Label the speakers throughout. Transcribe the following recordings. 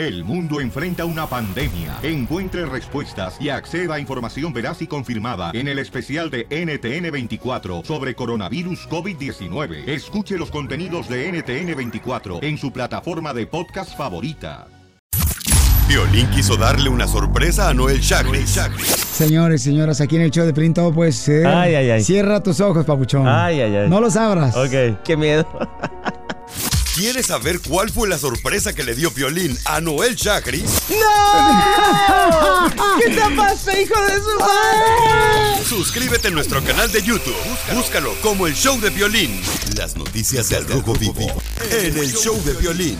Speaker 1: El mundo enfrenta una pandemia. Encuentre respuestas y acceda a información veraz y confirmada en el especial de NTN24 sobre coronavirus COVID-19. Escuche los contenidos de NTN24 en su plataforma de podcast favorita.
Speaker 2: Violín quiso darle una sorpresa a Noel Chagris.
Speaker 3: Señores, señoras, aquí en el show de Pelín todo puede ser.
Speaker 4: Ay, ay, ay.
Speaker 3: Cierra tus ojos, papuchón.
Speaker 4: Ay, ay, ay.
Speaker 3: No los abras.
Speaker 4: Ok, qué miedo.
Speaker 2: ¿Quieres saber cuál fue la sorpresa que le dio Violín a Noel Chagris?
Speaker 5: ¡No! ¿Qué te pasa, hijo de su madre?
Speaker 2: Suscríbete a nuestro canal de YouTube. Búscalo como el show de violín. Las noticias del Rojo Vivo en el show de violín.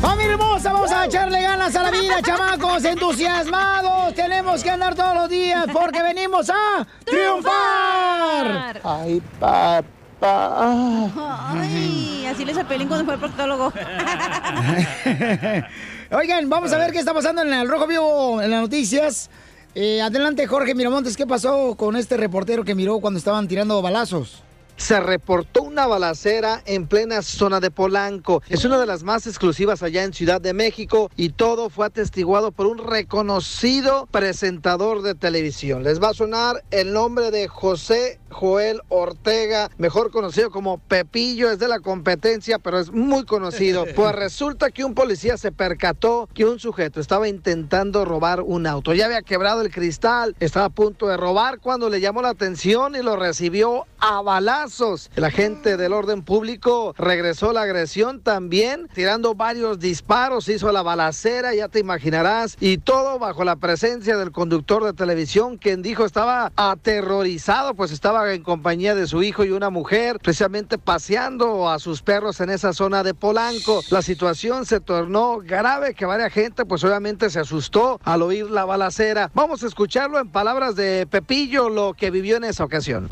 Speaker 3: ¡Familia hermosa! Vamos a echarle ganas a la vida, chamacos, entusiasmados. Tenemos que andar todos los días porque venimos a triunfar.
Speaker 6: Ay, papá.
Speaker 7: Ay, así le Pelín cuando fue al proctólogo.
Speaker 3: Oigan, vamos a ver qué está pasando en el Rojo Vivo en las noticias. Eh, adelante, Jorge Miramontes, ¿qué pasó con este reportero que miró cuando estaban tirando balazos?
Speaker 8: Se reportó una balacera en plena zona de Polanco. Es una de las más exclusivas allá en Ciudad de México y todo fue atestiguado por un reconocido presentador de televisión. Les va a sonar el nombre de José Joel Ortega, mejor conocido como Pepillo, es de la competencia, pero es muy conocido. Pues resulta que un policía se percató que un sujeto estaba intentando robar un auto. Ya había quebrado el cristal, estaba a punto de robar cuando le llamó la atención y lo recibió a balazos. El agente del orden público regresó la agresión también, tirando varios disparos, hizo la balacera, ya te imaginarás, y todo bajo la presencia del conductor de televisión, quien dijo estaba aterrorizado, pues estaba en compañía de su hijo y una mujer, precisamente paseando a sus perros en esa zona de Polanco. La situación se tornó grave, que varias gente pues obviamente se asustó al oír la balacera. Vamos a escucharlo en palabras de Pepillo, lo que vivió en esa ocasión.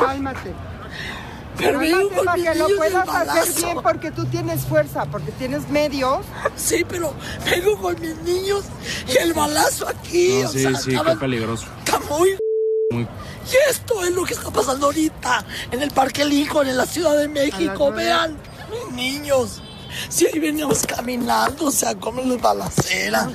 Speaker 6: Cálmate. Pero
Speaker 9: Cálmate
Speaker 6: para que lo puedas hacer bien porque tú tienes fuerza, porque tienes medios.
Speaker 9: Sí, pero vengo con mis niños y el balazo aquí.
Speaker 10: No,
Speaker 9: o
Speaker 10: sí,
Speaker 9: sea,
Speaker 10: sí,
Speaker 9: estaba-
Speaker 10: qué peligroso.
Speaker 9: Está muy...
Speaker 10: Muy-
Speaker 9: Y esto es lo que está pasando ahorita en el Parque Lincoln, en la Ciudad de México. Vean, mis niños. Si ahí veníamos caminando, o sea, como los balaceras.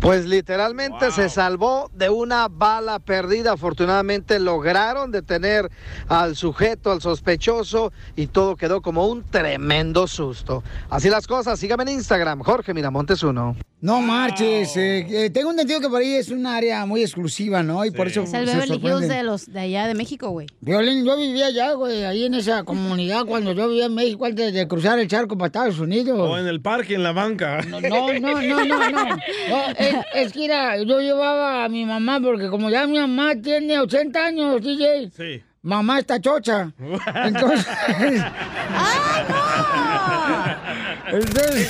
Speaker 8: Pues literalmente se salvó de una bala perdida. Afortunadamente lograron detener al sujeto, al sospechoso, y todo quedó como un tremendo susto. Así las cosas, sígame en Instagram, Jorge Miramontes uno.
Speaker 3: No marches. eh, eh, tengo entendido que por ahí es un área muy exclusiva, ¿no? Y por eso
Speaker 7: Es el
Speaker 3: se
Speaker 7: Beverly Hills de, los, de allá de México, güey.
Speaker 3: Violín, yo vivía allá, güey, ahí en esa comunidad cuando yo vivía en México antes de cruzar el charco para Estados Unidos.
Speaker 11: O en el parque, en la banca.
Speaker 3: No, no, no, no, no. no, es, es que mira, yo llevaba a mi mamá porque como ya mi mamá tiene 80 años, DJ.
Speaker 11: Sí.
Speaker 3: Mamá está chocha. Entonces. Entonces.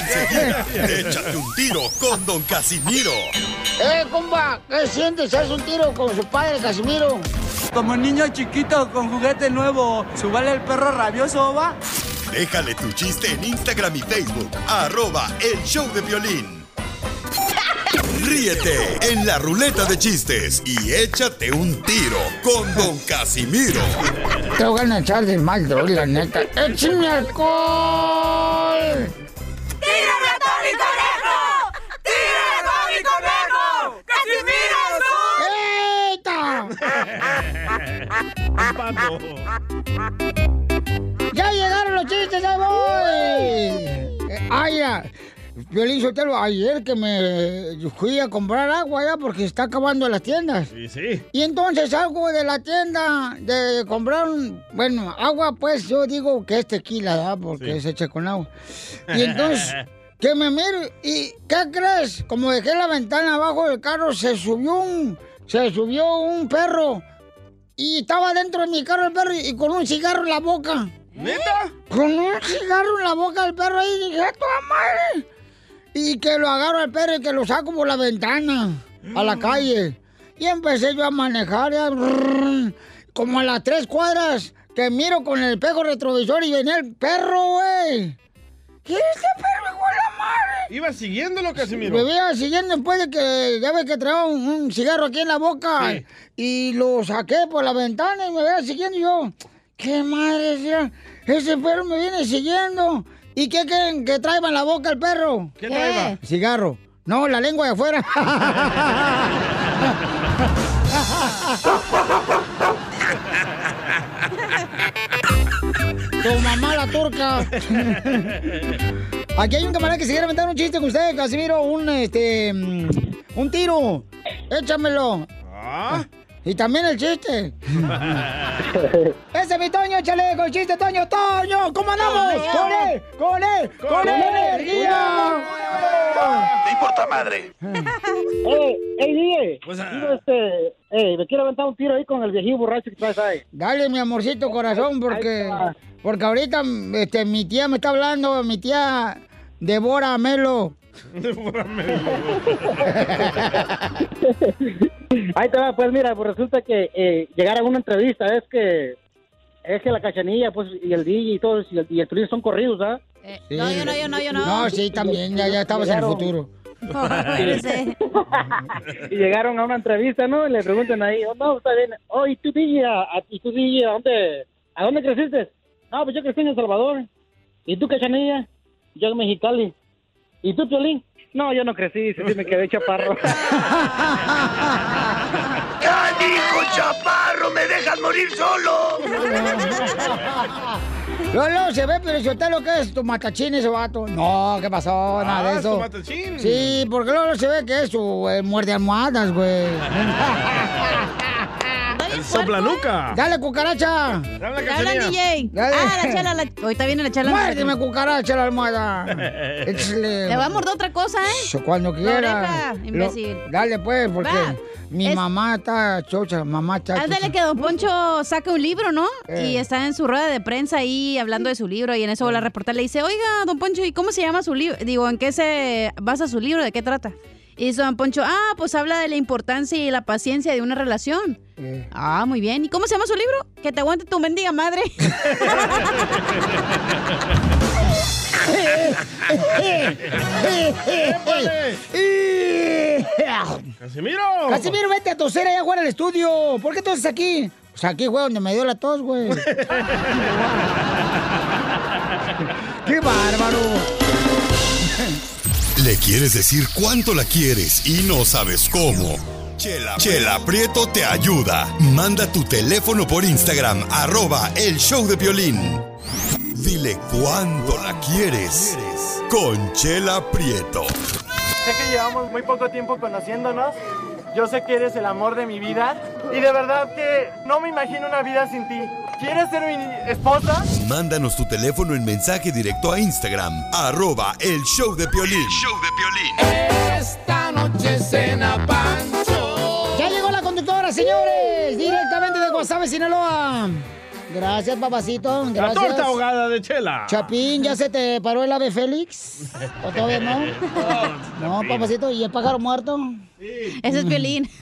Speaker 2: Échate un tiro con Don Casimiro.
Speaker 3: ¡Eh, compa! ¿Qué sientes? ¿Haz un tiro con su padre, Casimiro?
Speaker 12: Como niño chiquito con juguete nuevo, ¿subale el perro rabioso, va?
Speaker 2: Déjale tu chiste en Instagram y Facebook. Arroba el show de violín. Ríete en la ruleta de chistes y échate un tiro con Don Casimiro.
Speaker 3: Te voy a echar de mal, droga, la neta. ¡Échame alcohol!
Speaker 5: ¡Tírame a Tony Conejo! ¡Tírame a Tony Conejo!
Speaker 3: ¡Ya llegaron los chistes, ahí voy! Ay, ya. Violín Sotelo, ayer que me fui a comprar agua ya porque está acabando las tiendas.
Speaker 11: Sí, sí.
Speaker 3: Y entonces salgo de la tienda de comprar, un- bueno, agua, pues yo digo que es tequila, ¿verdad? Porque
Speaker 5: Sí.
Speaker 3: es hecha con agua. Y entonces, que me miro y, ¿qué crees? Como dejé la ventana abajo del carro, se subió un, se subió un perro. Y estaba dentro de mi carro el perro y, y con un cigarro en la boca.
Speaker 11: ¿Neta?
Speaker 3: Con un cigarro en la boca el perro ahí, dije, ¡a tu madre! Y que lo agarro al perro y que lo saco por la ventana a la calle. Y empecé yo a manejar, ya, como a las tres cuadras, que miro con el espejo retrovisor y venía el perro, güey. ¿Qué es este perro, de la madre?
Speaker 11: Iba siguiéndolo, Casimiro.
Speaker 3: Me veía siguiendo después de que ya ves que traía un, un cigarro aquí en la boca
Speaker 11: Sí.
Speaker 3: y lo saqué por la ventana y me veía siguiendo y yo. ¿Qué madre? Ese perro me viene siguiendo. ¿Y qué creen que trae en la boca el perro?
Speaker 11: ¿Qué trae?
Speaker 3: Cigarro. No, la lengua de afuera. tu mamá la turca. Aquí hay un camarada que se quiere aventar un chiste con usted, Casimiro. Un, este, mm, un tiro. Échamelo. Y también el chiste. Ese es mi Toño, échale con el chiste, Toño. Toño, ¿cómo andamos? ¡Con él! ¡Con él! ¡Con él, energía!
Speaker 4: ¿Te importa madre?
Speaker 10: ¡Ey, ey, DJ! Digo, este, ey, me quiero aventar un tiro ahí con el viejillo borracho que traes ahí.
Speaker 3: Dale, mi amorcito corazón, porque, porque ahorita este, mi tía me está hablando, mi tía Devora Melo.
Speaker 10: Ahí te va, pues mira, pues resulta que eh, llegar a una entrevista es que es que la cachanilla, pues, y el DJ y todo, y el, y el son corridos, ¿ah?
Speaker 7: No, yo no, yo no, yo no.
Speaker 3: No, sí, también, ya, ya estamos en el
Speaker 10: Llegaron.
Speaker 3: futuro.
Speaker 10: y llegaron a una entrevista, ¿no? Y le preguntan ahí, oh, no, está bien. Oh, ¿y tú, DJ, a, a- ¿y tú, DJ, a dónde, a dónde creciste? No, pues yo crecí en El Salvador. ¿Y tú, Cachanilla? Yo en Mexicali. ¿Y tú, Piolín? No, yo no crecí, sí, sí me quedé chaparro.
Speaker 4: ¡Canijo chaparro! ¡Me dejas morir solo!
Speaker 3: Lolo, se ve, pero si usted lo que es tu matachín ese vato. No, ¿qué pasó? Nada
Speaker 11: Ah,
Speaker 3: de
Speaker 11: ¿es
Speaker 3: eso.
Speaker 11: tu matachín?
Speaker 3: Sí, porque Lolo se ve que es su eh, muerde almohadas, güey.
Speaker 11: El soplanuca.
Speaker 3: Dale, cucaracha.
Speaker 11: Dale,
Speaker 7: ¿Te hablan,
Speaker 11: cachanilla.
Speaker 7: DJ?
Speaker 3: Dale.
Speaker 7: Ah, la chela, la... ahorita viene la chela.
Speaker 3: Muérdeme, cucaracha, la almohada. Échale.
Speaker 7: Le va a morder otra cosa, ¿eh?
Speaker 3: Cuando quiera.
Speaker 7: oreja, imbécil.
Speaker 3: Lo- dale, pues, porque
Speaker 7: Va.
Speaker 3: mi
Speaker 7: Es-
Speaker 3: mamá está chocha, mamá está
Speaker 7: Ándale
Speaker 3: chocha.
Speaker 7: que Don Poncho saca un libro, ¿no?
Speaker 3: Eh.
Speaker 7: Y está en su rueda de prensa ahí hablando de su libro y en eso la reportera le dice, oiga, Don Poncho, ¿y cómo se llama su libro? Digo, ¿en qué se basa su libro? ¿De qué trata? Y dice Don Poncho, ah, pues habla de la importancia y la paciencia de una relación.
Speaker 3: Eh.
Speaker 7: Ah, muy bien. ¿Y cómo se llama su libro? Que te aguante tu mendiga madre.
Speaker 11: ¡Casimiro!
Speaker 3: Casimiro, vete a toser allá afuera del estudio. ¿Por qué toses aquí? Pues aquí, güey, donde me dio la tos, güey. ¡Qué bárbaro!
Speaker 2: Le quieres decir cuánto la quieres y no sabes cómo. Chela, Chela Prieto te ayuda. Manda tu teléfono por Instagram, arroba el show de violín. Dile cuánto la quieres. Conchela Prieto.
Speaker 13: Sé que llevamos muy poco tiempo conociéndonos. Yo sé que eres el amor de mi vida. Y de verdad que no me imagino una vida sin ti. ¿Quieres ser mi esposa?
Speaker 2: Mándanos tu teléfono en mensaje directo a Instagram, arroba el show de Piolín.
Speaker 5: Esta noche cena Pancho.
Speaker 3: ¡Ya llegó la conductora, señores! Directamente de Guasave, Sinaloa. Gracias, papacito.
Speaker 11: La
Speaker 3: Gracias.
Speaker 11: torta ahogada de Chela.
Speaker 3: Chapín, ¿ya se te paró el ave Félix? ¿O todavía no? No, papacito, ¿y el pájaro muerto?
Speaker 7: Ese es violín.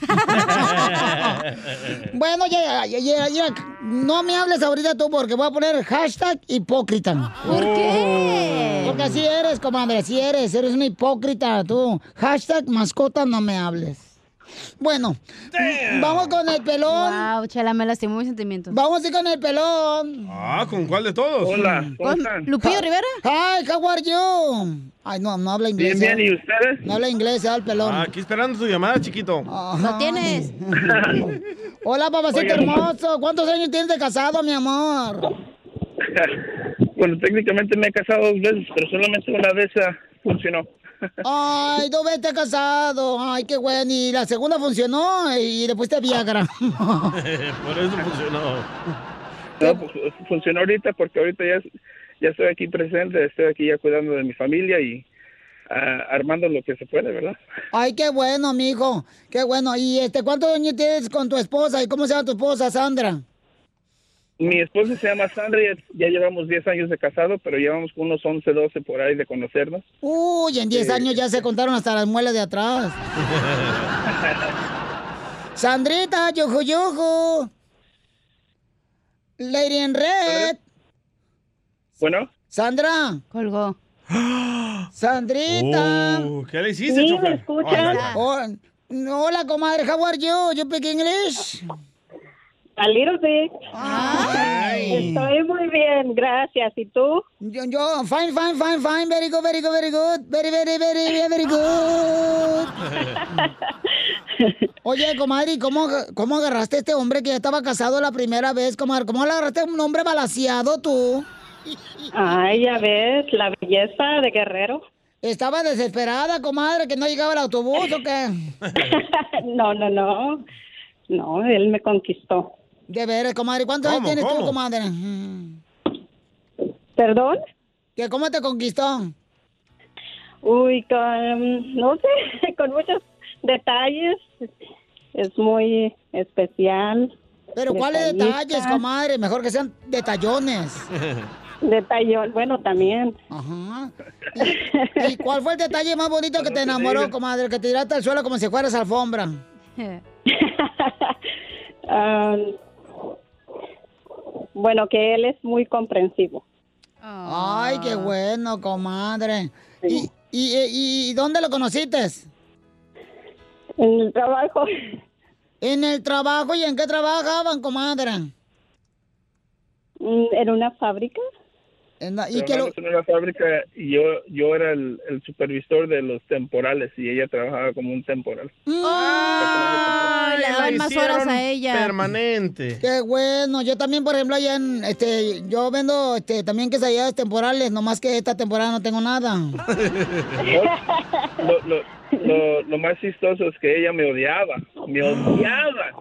Speaker 3: Bueno, ya, ya, ya, ya, no me hables ahorita tú porque voy a poner hashtag hipócrita.
Speaker 7: ¿Por qué?
Speaker 3: Porque así eres, comadre, así eres, eres una hipócrita tú. Hashtag mascota no me hables. Bueno, vamos con el pelón.
Speaker 7: Wow, Chela, me lastimó mis sentimientos.
Speaker 3: Vamos a ir con el pelón.
Speaker 11: Ah, ¿con cuál de todos?
Speaker 7: ¿Con Lupillo Rivera?
Speaker 3: Hi, how are you? Ay, no, no habla inglés.
Speaker 11: Bien, bien,
Speaker 3: ¿eh?
Speaker 11: ¿y ustedes?
Speaker 3: No habla inglés, ¿eh, el pelón.
Speaker 11: Ah, aquí esperando tu llamada, chiquito.
Speaker 3: Lo tienes. Hola, papacito
Speaker 14: Oigan.
Speaker 3: hermoso. ¿Cuántos años tienes de casado, mi amor?
Speaker 14: Bueno, técnicamente me he casado dos veces, pero solamente una vez ah, funcionó.
Speaker 3: Ay, dos veces casado. Ay, qué bueno. Y la segunda funcionó y después te Viagra.
Speaker 11: Por eso funcionó.
Speaker 14: No, pues, funcionó ahorita porque ahorita ya, ya estoy aquí presente, estoy aquí ya cuidando de mi familia y ah, armando lo que se puede, ¿verdad?
Speaker 3: Ay, qué bueno, mijo. Qué bueno. ¿Y este cuántos años tienes con tu esposa? ¿Y cómo se llama tu esposa, Sandra?
Speaker 14: Mi esposa se llama Sandra, ya, ya llevamos 10 años de casado, pero llevamos unos 11, 12 por ahí de conocernos.
Speaker 3: Uy, en 10
Speaker 14: Sí.
Speaker 3: años ya se contaron hasta las muelas de atrás. Sandrita, yuju, yuju. Lady in Red.
Speaker 14: Bueno.
Speaker 3: Sandra.
Speaker 7: Colgó.
Speaker 3: Sandrita.
Speaker 11: Oh, ¿Qué le hiciste, chofer?
Speaker 3: Oh, hola, comadre. How are you? You speak English?
Speaker 15: A little bit. Estoy muy bien, gracias. ¿Y tú?
Speaker 3: Yo, yo, fine, fine, fine, fine, very good, very good, very good, very, very, very, very good. Oye, comadre, ¿y ¿cómo, ¿cómo agarraste a este hombre que ya estaba casado la primera vez, comadre? ¿Cómo agarraste a un hombre balaseado tú?
Speaker 15: Ay, ya ves, la belleza de Guerrero.
Speaker 3: Estaba desesperada, comadre, que no llegaba el autobús o qué.
Speaker 15: no, no, no. No, él me conquistó.
Speaker 3: De veras, comadre, ¿cuántos años
Speaker 15: ¿Cómo,
Speaker 3: tienes tú,
Speaker 15: cómo?
Speaker 3: comadre?
Speaker 15: ¿Perdón?
Speaker 3: ¿Que cómo te conquistó?
Speaker 15: Uy, con, no sé, con muchos detalles. Es muy especial.
Speaker 3: Pero ¿cuáles detalles, comadre? Mejor que sean detallones.
Speaker 15: Detallón, bueno, también.
Speaker 3: Ajá. ¿Y, y cuál fue el detalle más bonito que te enamoró, comadre? Que te tiraste al suelo como si fueras alfombra.
Speaker 15: Ah, bueno, que él es muy comprensivo.
Speaker 3: Ay, qué bueno, comadre. ¿Y, y, y, y dónde lo conociste?
Speaker 15: En el trabajo.
Speaker 3: ¿En el trabajo? ¿Y en qué trabajaban, comadre?
Speaker 15: Mm, En una fábrica.
Speaker 3: ¿Y lo-
Speaker 14: Trabajamos en una fábrica y yo, yo era el, el supervisor de los temporales y ella trabajaba como un temporal.
Speaker 7: Ay, le
Speaker 11: la
Speaker 7: daban más horas a ella.
Speaker 11: Permanente.
Speaker 3: Qué bueno. Yo también, por ejemplo, allá en, este, yo vendo, este, también quesadillas temporales, nomás que esta temporada no tengo nada.
Speaker 14: Lo, lo, lo, lo más chistoso es que ella me odiaba, me odiaba.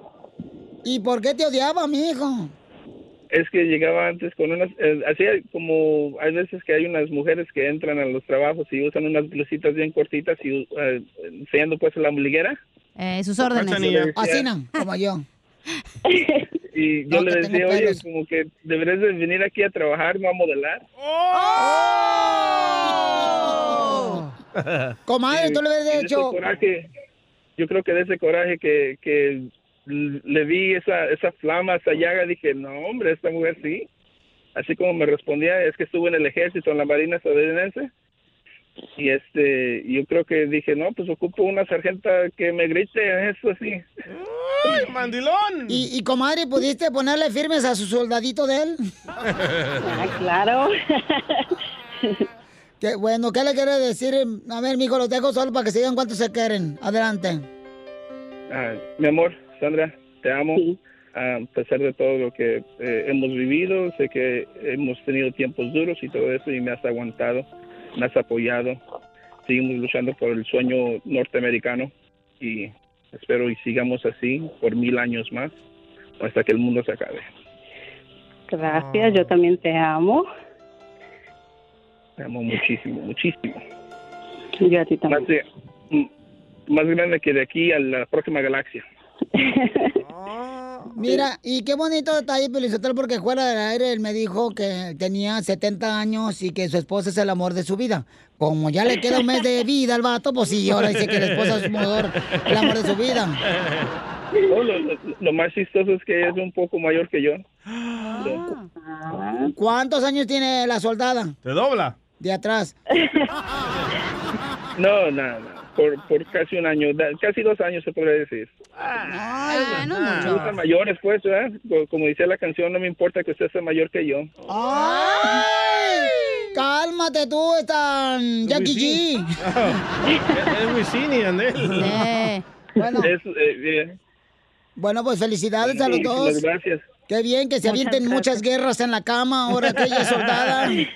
Speaker 3: ¿Y por qué te odiaba, mi hijo?
Speaker 14: Es que llegaba antes con unas, eh, hacía como, hay veces que hay unas mujeres que entran a los trabajos y usan unas blusitas bien cortitas y eh, enseñando pues la ombliguera.
Speaker 7: Eh, sus órdenes.
Speaker 3: Así no, como yo.
Speaker 14: Y yo
Speaker 3: No,
Speaker 14: le decía, oye,
Speaker 3: pelos".
Speaker 14: como que deberías de venir aquí a trabajar, no a modelar.
Speaker 3: Comadre, tú le dicho-
Speaker 14: coraje, yo creo que de ese coraje que, que le vi esa, esa flama, esa llaga, dije, no, hombre, esta mujer sí. Así como me respondía, es que estuvo en el ejército, en la Marina estadounidense. Y este, yo creo que dije, no, pues ocupo una sargenta que me grite, eso sí.
Speaker 11: ¡Ay, mandilón!
Speaker 3: ¿Y, y comadre, pudiste ponerle firmes a su soldadito de él?
Speaker 15: Ah, claro.
Speaker 3: Qué bueno, ¿qué le quiere decir? A ver, mijo, los dejo solo para que se digan cuánto se quieren. Adelante.
Speaker 14: Ah, mi amor, Sandra, te amo. Ah, a pesar de todo lo que eh, hemos vivido, sé que hemos tenido tiempos duros y todo eso y me has aguantado, me has apoyado. Seguimos luchando por el sueño norteamericano y espero y sigamos así por mil años más hasta que el mundo se acabe.
Speaker 15: Gracias, yo también te amo.
Speaker 14: Te amo muchísimo, muchísimo.
Speaker 15: Yo a ti también.
Speaker 14: Más, de- m- más grande que de aquí a la próxima galaxia.
Speaker 3: Mira, y qué bonito detalle, Pelizotel, porque fuera del aire él me dijo que tenía 70 años y que su esposa es el amor de su vida. Como ya le queda un mes de vida al vato, pues sí, ahora dice que la esposa es el amor, el amor de su vida.
Speaker 14: No, lo, lo- lo más chistoso es que ella es un poco mayor que yo.
Speaker 3: ¿Cuántos años tiene la soldada?
Speaker 11: ¿Te dobla?
Speaker 3: De atrás.
Speaker 14: No, nada, por, por casi un año, casi dos años se podría decir.
Speaker 7: Ah, no mucho.
Speaker 14: gustan mayores, pues, ¿verdad? Co- Como dice la canción, no me importa que usted sea mayor que yo.
Speaker 3: ¡Ay! Cálmate tú, están Jackie G.
Speaker 11: Es Wisin y Yandel.
Speaker 3: Eh, bueno.
Speaker 14: Es, eh, bien.
Speaker 3: Bueno, pues felicidades a los dos.
Speaker 14: Muchas gracias.
Speaker 3: Qué bien que se avienten muchas guerras en la cama ahora que ella es soldada.
Speaker 11: Y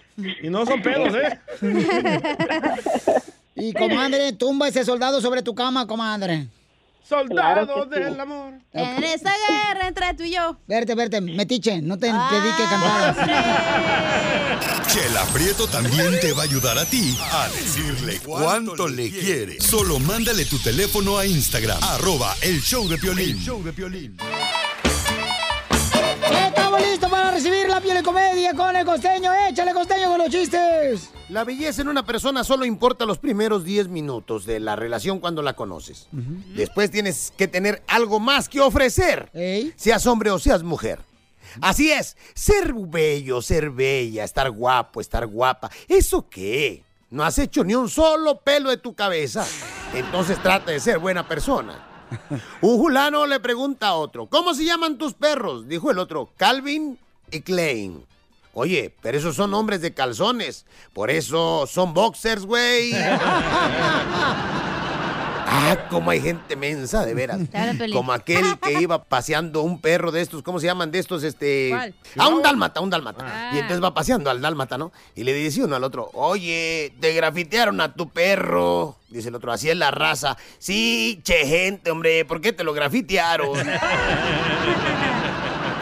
Speaker 11: no son pelos, ¿eh?
Speaker 3: Y comadre, tumba ese soldado sobre tu cama, comadre.
Speaker 11: Soldado
Speaker 3: Claro que sí.
Speaker 11: del amor.
Speaker 7: En esta guerra entre tú y yo.
Speaker 3: Verte, verte, metiche, no te dedique cantadas.
Speaker 2: Chela Prieto también te va a ayudar a ti a decirle cuánto le quiere. Solo mándale tu teléfono a Instagram, arroba el show de Piolín. show de Piolín.
Speaker 3: Recibir la piel de comedia con el costeño. Échale costeño con los chistes.
Speaker 16: La belleza en una persona solo importa los primeros 10 minutos de la relación cuando la conoces. Después tienes que tener algo más que ofrecer, seas hombre o seas mujer. Así es, ser bello, ser bella, estar guapo, estar guapa. ¿Eso qué? No has hecho ni un solo pelo de tu cabeza. Entonces trata de ser buena persona.
Speaker 17: Un fulano le pregunta a otro, ¿cómo se llaman tus perros? Dijo el otro, Calvin y Klein. Oye, pero esos son hombres de calzones. Por eso son boxers, güey. Ah, como hay gente mensa, de veras.
Speaker 7: Claro.
Speaker 17: Como aquel que iba paseando un perro de estos, ¿cómo se llaman de estos? Este.
Speaker 7: ¿Cuál?
Speaker 17: A un dálmata, un dálmata.
Speaker 7: Ah.
Speaker 17: Y entonces va paseando al dálmata, ¿no? Y le dice uno al otro, oye, te grafitearon a tu perro. Dice el otro, así es la raza. Sí, che, gente, hombre, ¿por qué te lo grafitearon?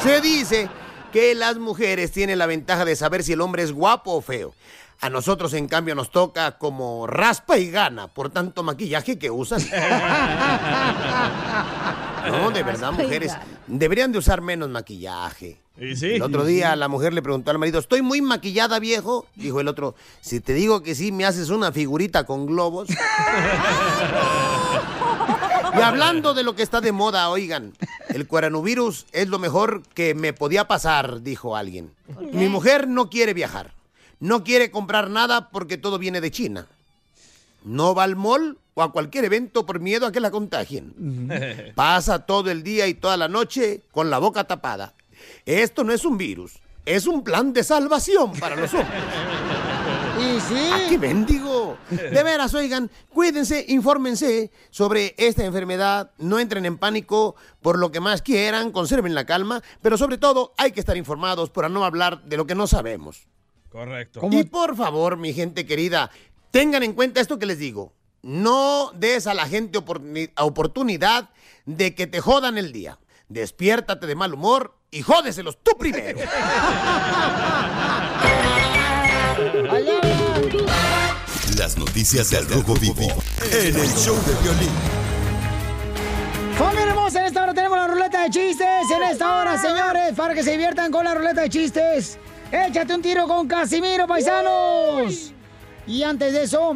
Speaker 17: Se dice que las mujeres tienen la ventaja de saber si el hombre es guapo o feo. A nosotros, en cambio, nos toca como raspa y gana por tanto maquillaje que usan. No, de verdad, mujeres, deberían de usar menos maquillaje.
Speaker 11: Y sí.
Speaker 17: El otro día la mujer le preguntó al marido, ¿estoy muy maquillada, viejo? Dijo el otro, si te digo que sí, me haces una figurita con globos. Y hablando de lo que está de moda, oigan, el coronavirus es lo mejor que me podía pasar, dijo alguien. Mi mujer no quiere viajar, no quiere comprar nada porque todo viene de China. No va al mall o a cualquier evento por miedo a que la contagien. Pasa todo el día y toda la noche con la boca tapada. Esto no es un virus, es un plan de salvación para los hombres.
Speaker 3: ¿Y sí?
Speaker 17: ¡Ah, qué bendigo! De veras, oigan, cuídense, infórmense sobre esta enfermedad, no entren en pánico por lo que más quieran, conserven la calma, pero sobre todo hay que estar informados para no hablar de lo que no sabemos.
Speaker 11: Correcto.
Speaker 17: Y por favor, mi gente querida, tengan en cuenta esto que les digo. No des a la gente oportuni- oportunidad de que te jodan el día. Despiértate de mal humor y jódeselos tú primero.
Speaker 2: Las noticias del Rojo Vivo en el show de violín.
Speaker 3: Familia hermosa, en esta hora tenemos la ruleta de chistes. En esta hora, señores, para que se diviertan con la ruleta de chistes. Échate un tiro con Casimiro, paisanos. Y antes de eso,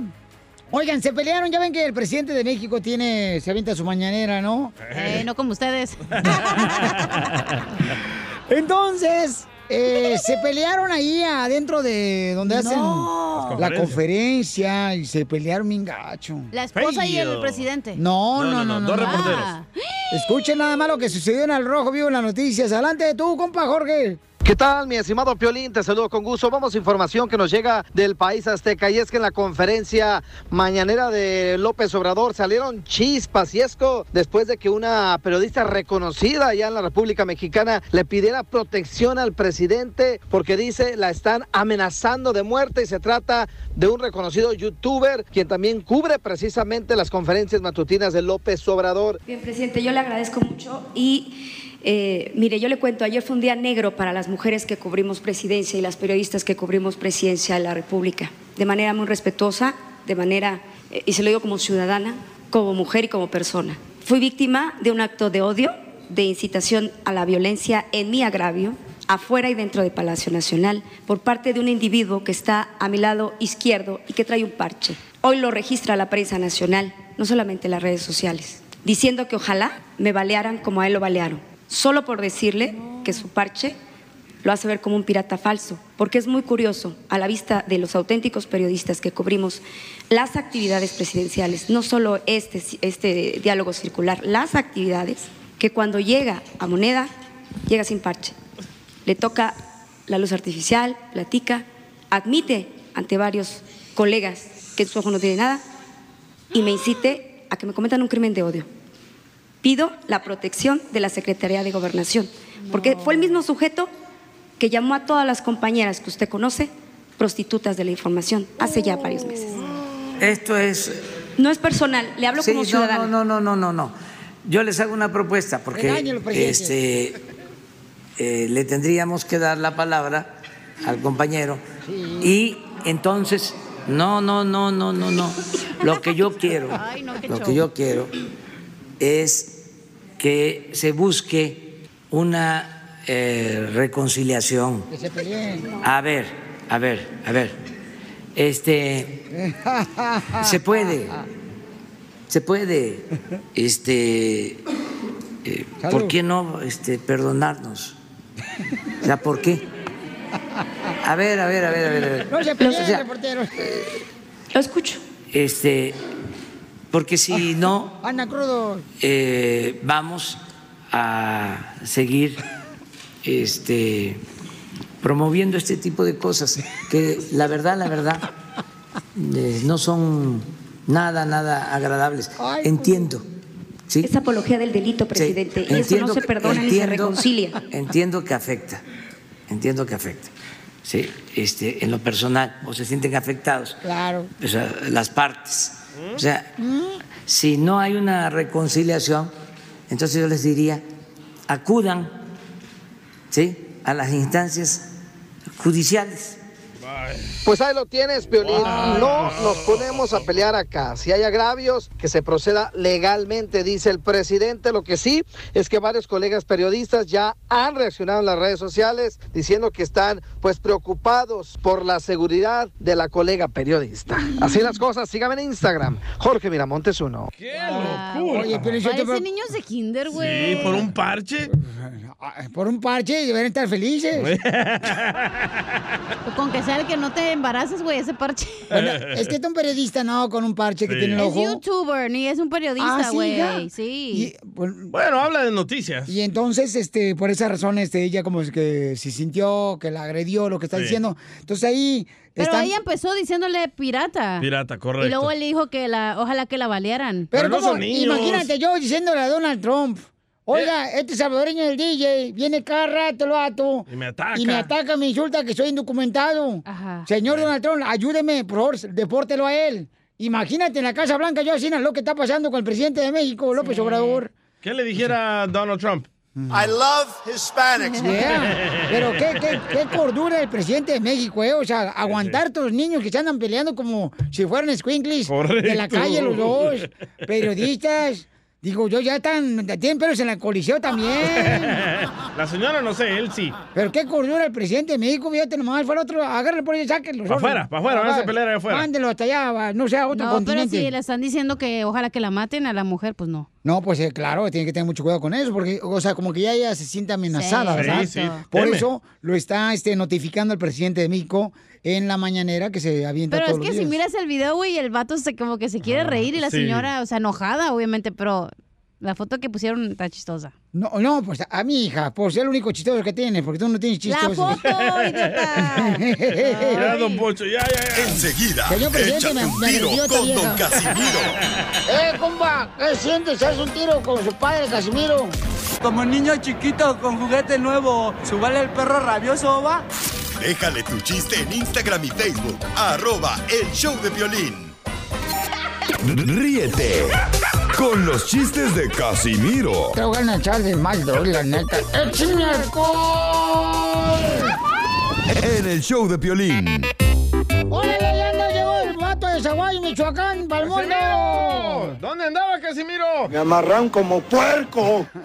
Speaker 3: oigan, se pelearon. Ya ven que el presidente de México tiene, se avienta su mañanera, ¿no?
Speaker 7: Eh, no como ustedes.
Speaker 3: Entonces, eh, se pelearon ahí adentro de donde hacen
Speaker 7: No.
Speaker 3: la conferencia y se pelearon bien gacho.
Speaker 7: La esposa y el presidente.
Speaker 3: No, no, no, no.
Speaker 11: dos
Speaker 3: no.
Speaker 11: reporteros.
Speaker 7: Ah.
Speaker 3: Escuchen nada más lo que sucedió en el Rojo Vivo en las noticias. Adelante tú, compa Jorge.
Speaker 8: ¿Qué tal, mi estimado Piolín? Te saludo con gusto. Vamos a información que nos llega del país azteca y es que en la conferencia mañanera de López Obrador salieron chispas y esco después de que una periodista reconocida allá en la República Mexicana le pidiera protección al presidente porque dice la están amenazando de muerte y se trata de un reconocido youtuber quien también cubre precisamente las conferencias matutinas de López Obrador.
Speaker 18: Bien, presidente, yo le agradezco mucho y eh, mire, yo le cuento, ayer fue un día negro para las mujeres que cubrimos presidencia y las periodistas que cubrimos presidencia de la República, de manera muy respetuosa, de manera, eh, y se lo digo como ciudadana, como mujer y como persona. Fui víctima de un acto de odio, de incitación a la violencia en mi agravio, afuera y dentro de Palacio Nacional, por parte de un individuo que está a mi lado izquierdo y que trae un parche. Hoy lo registra la prensa nacional, no solamente las redes sociales, diciendo que ojalá me balearan como a él lo balearon, solo por decirle que su parche lo hace ver como un pirata falso, porque es muy curioso, a la vista de los auténticos periodistas que cubrimos las actividades presidenciales, no solo este, este diálogo circular, las actividades, que cuando llega a moneda, llega sin parche. Le toca la luz artificial, platica, admite ante varios colegas que en su ojo no tiene nada y me incite a que me cometan un crimen de odio. Pido la protección de la Secretaría de Gobernación, porque fue el mismo sujeto que llamó a todas las compañeras que usted conoce prostitutas de la información hace ya varios meses.
Speaker 19: Esto es.
Speaker 18: No es personal, le hablo
Speaker 19: Sí,
Speaker 18: como
Speaker 19: no,
Speaker 18: ciudadana.
Speaker 19: No, no, no, no, no. Yo les hago una propuesta porque este, eh, le tendríamos que dar la palabra al compañero y entonces, no, no, no, no, no, no. Lo que yo quiero,
Speaker 7: Ay, no,
Speaker 19: lo
Speaker 7: show.
Speaker 19: que yo quiero es que se busque una eh, reconciliación.
Speaker 3: Que se peleen.
Speaker 19: A ver, a ver, a ver. Este, se puede, se puede, este, eh, ¿por qué no este, perdonarnos? O sea, ¿por qué? A ver, a ver, a ver, a ver. A ver.
Speaker 3: No se
Speaker 19: O
Speaker 3: peleen,
Speaker 19: sea,
Speaker 3: reporteros.
Speaker 18: Lo escucho.
Speaker 19: este, porque si no,
Speaker 3: Anda crudo.
Speaker 19: eh, vamos a seguir este, promoviendo este tipo de cosas que la verdad, la verdad, eh, no son nada, nada agradables. Entiendo. ¿sí?
Speaker 18: Es apología del delito, presidente, y eso no se perdona ni se reconcilia.
Speaker 19: Entiendo que afecta, entiendo que afecta. Sí, este, en lo personal, o se sienten afectados
Speaker 3: Claro.
Speaker 19: o sea, las partes. O sea, si no hay una reconciliación, entonces yo les diría, acudan ¿sí? a las instancias judiciales.
Speaker 8: Pues ahí lo tienes, Piolín.
Speaker 19: Wow.
Speaker 8: No nos ponemos a pelear acá. Si hay agravios, que se proceda legalmente, dice el presidente. Lo que sí es que varios colegas periodistas ya han reaccionado en las redes sociales diciendo que están pues preocupados por la seguridad de la colega periodista. Así las cosas, síganme en Instagram. Jorge Miramontes uno.
Speaker 3: Oye, pero yo te-
Speaker 7: Parecen niños de kinder, güey.
Speaker 11: Sí, por un parche.
Speaker 3: Por un parche y deben estar felices.
Speaker 7: Con que sea que no te embaraces, güey, ese parche.
Speaker 3: Bueno, es que es un periodista, no, con un parche que
Speaker 11: Sí.
Speaker 3: tiene el
Speaker 7: Es
Speaker 3: ojo.
Speaker 7: youtuber, ni es un
Speaker 3: Ah,
Speaker 7: periodista,
Speaker 3: ¿sí,
Speaker 7: güey.
Speaker 3: hija?
Speaker 7: Sí.
Speaker 11: Bueno, habla de noticias.
Speaker 3: Y entonces, este, por esa razón, este, ella como es que se sintió que la agredió, lo que está
Speaker 11: Sí.
Speaker 3: diciendo. Entonces ahí
Speaker 7: Pero
Speaker 3: están-
Speaker 7: ella empezó diciéndole pirata.
Speaker 11: Pirata, correcto.
Speaker 7: Y luego él dijo que la, ojalá que la balearan.
Speaker 3: Pero, ¿cómo? Imagínate yo diciéndole a Donald Trump, oiga, este salvadoreño del DJ viene cada rato el vato.
Speaker 11: Y me ataca.
Speaker 3: Y me ataca, me insulta que soy indocumentado. Señor Donald Trump, ayúdeme, por favor, depórtelo a él. Imagínate en la Casa Blanca, yo así lo que está pasando con el presidente de México, López Obrador.
Speaker 11: ¿Qué le dijera Donald Trump?
Speaker 3: I love Hispanics. Pero qué, qué, qué cordura el presidente de México, ¿eh? O sea, aguantar a todos los niños que se andan peleando como si fueran squinkles de la calle los dos. Periodistas. Digo, yo ya están, tienen pelos en la coliseo también.
Speaker 11: La señora no sé, él sí.
Speaker 3: Pero qué cordura el presidente de México, fíjate nomás, fuera otro, agárrale por ahí, sáquenlo.
Speaker 11: Pa' afuera, pa' afuera, váyanse a pelear allá afuera.
Speaker 3: Mándelo hasta allá, va, no sea otro
Speaker 7: No, pero
Speaker 3: continente.
Speaker 7: si le están diciendo que ojalá que la maten a la mujer, pues no.
Speaker 3: No, pues eh, claro, tiene que tener mucho cuidado con eso, porque, o sea, como que ya ella se siente amenazada,
Speaker 7: Sí,
Speaker 3: ¿verdad?
Speaker 7: sí, sí,
Speaker 3: Por
Speaker 11: teme.
Speaker 3: eso lo está este, notificando el presidente de México en la mañanera que se avienta
Speaker 7: Pero es
Speaker 3: todos
Speaker 7: que
Speaker 3: los
Speaker 7: si
Speaker 3: días.
Speaker 7: miras el video, güey, el vato se como que se quiere reír y la
Speaker 3: sí.
Speaker 7: señora, o sea, enojada, obviamente, pero la foto que pusieron está chistosa.
Speaker 3: No, no, pues a mi hija, por ser el único chistoso que tiene, porque tú no tienes
Speaker 7: La
Speaker 3: chistoso.
Speaker 7: foto, idiota.
Speaker 11: Ya, don Pocho, ya, ya, ya.
Speaker 2: Enseguida,
Speaker 3: Señor presidente,
Speaker 2: échate
Speaker 3: me-
Speaker 2: un
Speaker 3: me
Speaker 2: tiro
Speaker 3: agredió esta
Speaker 2: con Don. Casimiro.
Speaker 3: ¡Eh, compa! ¿Qué sientes? ¿Haz un tiro con su padre, Casimiro?
Speaker 12: Como niño chiquito con juguete nuevo, ¿subale el perro rabioso, va?
Speaker 2: Déjale tu chiste en Instagram y Facebook. Arroba El Show de Violín.
Speaker 20: Ríete con los chistes de Casimiro
Speaker 3: Te voy a echar de mal, doy, la neta. ¡Échame alcohol!
Speaker 20: en el show de Piolín.
Speaker 3: ¡Hola, leyenda! Llegó el vato de Zaguayo, Michoacán, para el mundo.
Speaker 11: ¿Dónde andaba, Casimiro?
Speaker 3: Me amarran como puerco.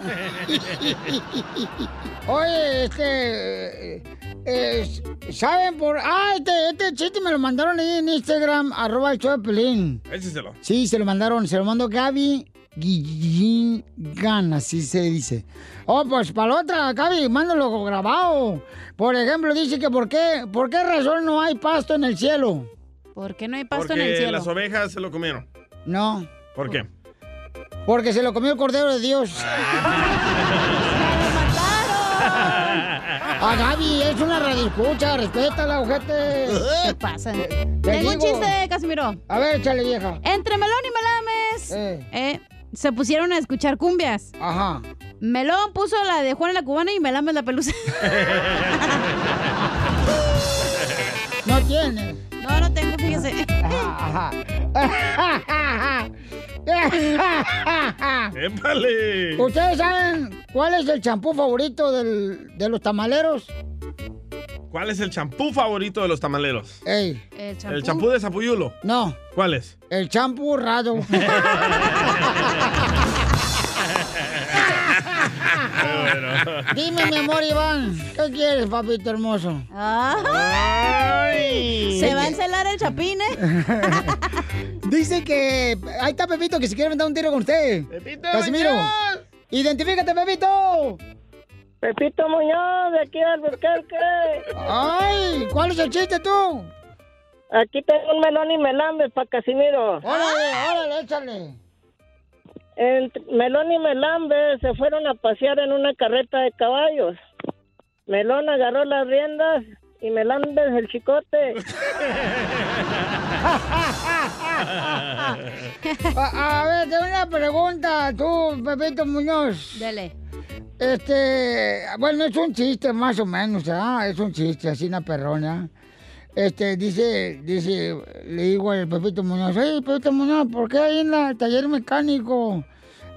Speaker 3: Oye, este. Eh, ¿Saben por.? Ah, este, este chiste me lo mandaron ahí en Instagram, arroba el show de Pelín.
Speaker 11: Écheselo.
Speaker 3: Sí, se lo mandaron, se lo mandó Gaby Guillén, así se dice. Oh, pues para la otra, Gaby, mándalo grabado. Por ejemplo, dice que por qué, por qué razón no hay pasto en el cielo.
Speaker 7: ¿Por qué no hay pasto
Speaker 11: Porque
Speaker 7: en el cielo?
Speaker 11: las ovejas se lo comieron.
Speaker 3: No,
Speaker 11: ¿Por qué?
Speaker 3: porque se lo comió el cordero de Dios. A Gaby, es una radioescucha, respétala, ojete.
Speaker 7: ¿Qué pasa?
Speaker 3: Te
Speaker 7: Tengo un chiste, Casimiro.
Speaker 3: A ver, échale, vieja.
Speaker 7: Entre Melón y Melames eh, se pusieron a escuchar cumbias.
Speaker 3: Ajá.
Speaker 7: Melón puso la de Juana la Cubana y Melames la pelusa.
Speaker 3: No tiene.
Speaker 7: No, no tengo,
Speaker 3: Ajá.
Speaker 11: ¡Épale!
Speaker 3: ¿Ustedes saben cuál es el champú favorito del- de los tamaleros?
Speaker 11: ¿Cuál es el champú favorito de los tamaleros?
Speaker 3: Ey.
Speaker 7: ¿El
Speaker 11: ¿El champú de Zapuyulo?
Speaker 3: No,
Speaker 11: ¿Cuál es?
Speaker 3: el champú rado. Dime, mi amor, Iván, ¿qué quieres, papito hermoso?
Speaker 7: Ay. Se va a encelar el chapín, ¿eh?
Speaker 3: Dice que ahí está Pepito que se quiere dar un tiro con usted.
Speaker 11: Pepito
Speaker 3: Casimiro.
Speaker 11: Muñoz.
Speaker 3: Identifícate, Pepito.
Speaker 15: Pepito Muñoz, de aquí al Albuquerque.
Speaker 3: Ay, ¿cuál es el chiste tú?
Speaker 15: Aquí tengo un melón y melambe para Casimiro.
Speaker 3: Órale, órale, échale.
Speaker 15: El melón y melambe se fueron a pasear en una carreta de caballos. Melón agarró las riendas y melambe el chicote.
Speaker 3: A, a ver, tengo una pregunta, tú, Pepito Muñoz.
Speaker 7: Dale.
Speaker 3: Este, bueno, es un chiste más o menos, ¿ah? Es un chiste, así una perrona. Este, dice, dice, le digo al Pepito Muñoz, hey, Pepito Muñoz, ¿por qué ahí en el taller mecánico,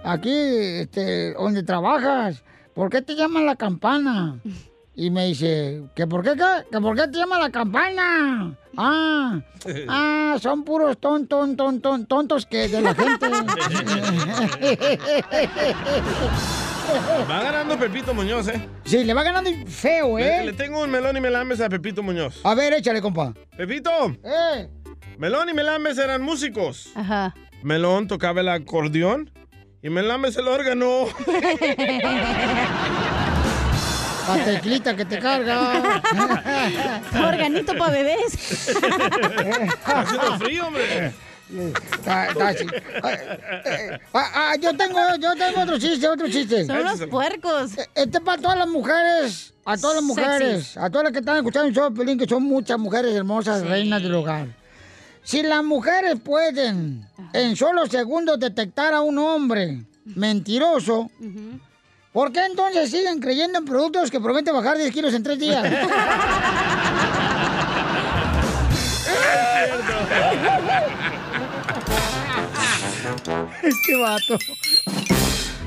Speaker 3: aquí, este, donde trabajas, por qué te llaman la campana? Y me dice, ¿que por qué, qué? ¿Que por qué te llama la campana? Ah, ah, son puros tontos, tontos, tontos que de la gente.
Speaker 11: Va ganando Pepito Muñoz, ¿eh?
Speaker 3: Sí, le va ganando feo, ¿eh?
Speaker 11: le tengo un melón y melambes a Pepito Muñoz.
Speaker 3: A ver, échale, compa.
Speaker 11: Pepito,
Speaker 3: ¡Eh!
Speaker 11: melón y melambes eran músicos.
Speaker 7: Ajá.
Speaker 11: Melón tocaba el acordeón y melambes el órgano.
Speaker 3: La teclita que te carga.
Speaker 7: Organito para bebés.
Speaker 11: Haciendo frío, hombre.
Speaker 3: Ah, eh, ah, yo tengo, yo tengo otro chiste, otro chiste.
Speaker 7: Son los puercos.
Speaker 3: Este es para todas las mujeres, a todas las mujeres, a todas las que están escuchando el show Pelín, que son muchas mujeres hermosas, reinas del hogar. Si las mujeres pueden en solo segundos detectar a un hombre mentiroso, ¿por qué entonces siguen creyendo en productos que prometen bajar 10 kilos en tres días? este vato.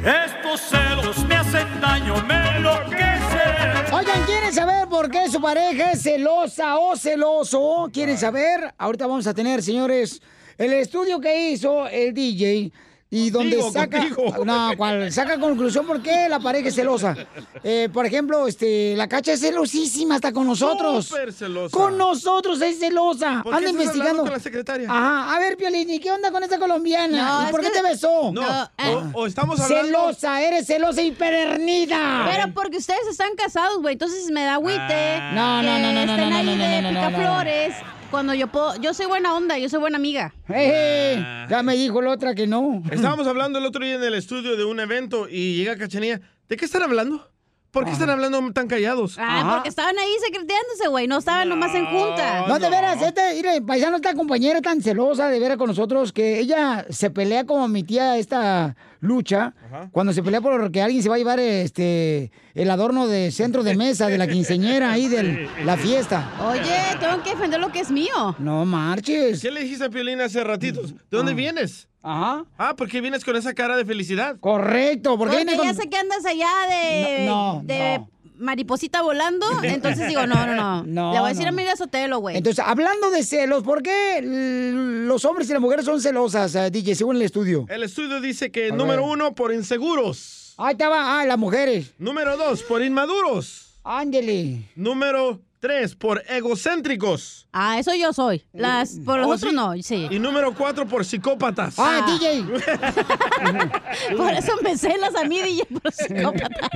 Speaker 5: Estos celos me hacen daño, me enloquecen.
Speaker 3: Oigan, ¿quieren saber por qué su pareja es celosa o celoso? ¿Quieren saber? Ahorita vamos a tener, señores, el estudio que hizo el DJ y donde
Speaker 5: Contigo,
Speaker 3: saca
Speaker 5: contigo.
Speaker 3: no, cual, saca conclusión por qué la pareja es celosa. Eh, por ejemplo, este, la cacha es celosísima hasta con nosotros.
Speaker 11: Súper celosa.
Speaker 3: Con nosotros es celosa.
Speaker 11: ¿Por qué
Speaker 3: Anda
Speaker 11: estás
Speaker 3: investigando.
Speaker 11: hablando con la secretaria?
Speaker 3: Ajá. A ver, Piolín, ¿y qué onda con esta colombiana?
Speaker 7: No,
Speaker 3: ¿Y
Speaker 7: es
Speaker 3: por qué
Speaker 7: que-
Speaker 3: te besó?
Speaker 11: No, o, o estamos hablando...
Speaker 3: Celosa, eres celosa y pedernida.
Speaker 7: Pero porque ustedes están casados, güey. Entonces me da agüite.
Speaker 11: Ah.
Speaker 3: No, no,
Speaker 7: que
Speaker 3: no, no, no,
Speaker 7: estén
Speaker 3: no,
Speaker 7: ahí
Speaker 3: no, no,
Speaker 7: de
Speaker 3: no, no, no, no.
Speaker 7: picaflores. Cuando yo puedo. Yo soy buena onda, yo soy buena amiga.
Speaker 3: Eh, ya me dijo la otra que no.
Speaker 11: Estábamos hablando el otro día en el estudio de un evento y llega Cachanía. ¿De qué están hablando? ¿Por qué están hablando tan callados?
Speaker 7: Ah, porque estaban ahí secreteándose, güey. No estaban nomás en junta.
Speaker 3: No, de veras, este, mire, paisano, esta compañera tan celosa de veras con nosotros que ella se pelea como mi tía esta lucha cuando se pelea por que alguien se va a llevar este el adorno de centro de mesa de la quinceñera ahí de la fiesta.
Speaker 7: Oye, tengo que defender lo que es mío.
Speaker 3: No marches.
Speaker 11: ¿Qué le dijiste a Piolín hace ratitos? ¿De dónde vienes?
Speaker 3: Ajá.
Speaker 11: Ah, ¿por qué vienes con esa cara de felicidad?
Speaker 3: Correcto, porque
Speaker 7: Porque
Speaker 3: viene con...
Speaker 7: ya sé que andas allá de.
Speaker 3: No, no,
Speaker 7: de
Speaker 3: no.
Speaker 7: Mariposita volando. Entonces digo, no, no, no.
Speaker 3: No,
Speaker 7: Le voy a decir
Speaker 3: no.
Speaker 7: a Mira Sotelo, güey.
Speaker 3: Entonces, hablando de celos, ¿por qué los hombres y las mujeres son celosas, eh, DJ, según el estudio?
Speaker 11: El estudio dice que
Speaker 3: A
Speaker 11: número
Speaker 3: ver.
Speaker 11: uno, por inseguros.
Speaker 3: Ahí estaba, ah, las mujeres.
Speaker 11: Número dos, por inmaduros.
Speaker 3: Ándele.
Speaker 11: Número tres, por egocéntricos.
Speaker 7: Ah, eso yo soy. Las, por los
Speaker 11: ¿Oh,
Speaker 7: otros
Speaker 11: sí?
Speaker 7: no, sí.
Speaker 11: Y número cuatro, por psicópatas.
Speaker 3: Ah, DJ.
Speaker 7: Por eso me celas a mí, DJ, por psicópata.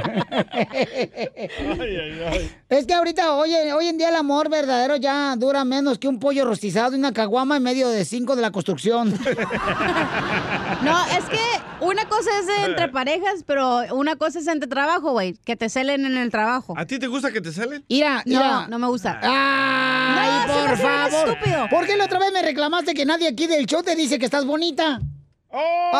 Speaker 3: Es que ahorita, hoy, hoy en día el amor verdadero ya dura menos que un pollo rostizado y una caguama en medio de cinco de la construcción.
Speaker 7: No, es que una cosa es entre parejas, pero una cosa es entre trabajo, güey. Que te celen en el trabajo.
Speaker 11: ¿A ti te gusta que te salen?
Speaker 3: Mira, mira.
Speaker 7: No, no me gusta.
Speaker 3: Ay,
Speaker 7: No, se me
Speaker 3: por favor.
Speaker 7: estúpido.
Speaker 3: ¿Por qué la otra vez me reclamaste que nadie aquí del show te dice que estás bonita?
Speaker 11: ¡Oh!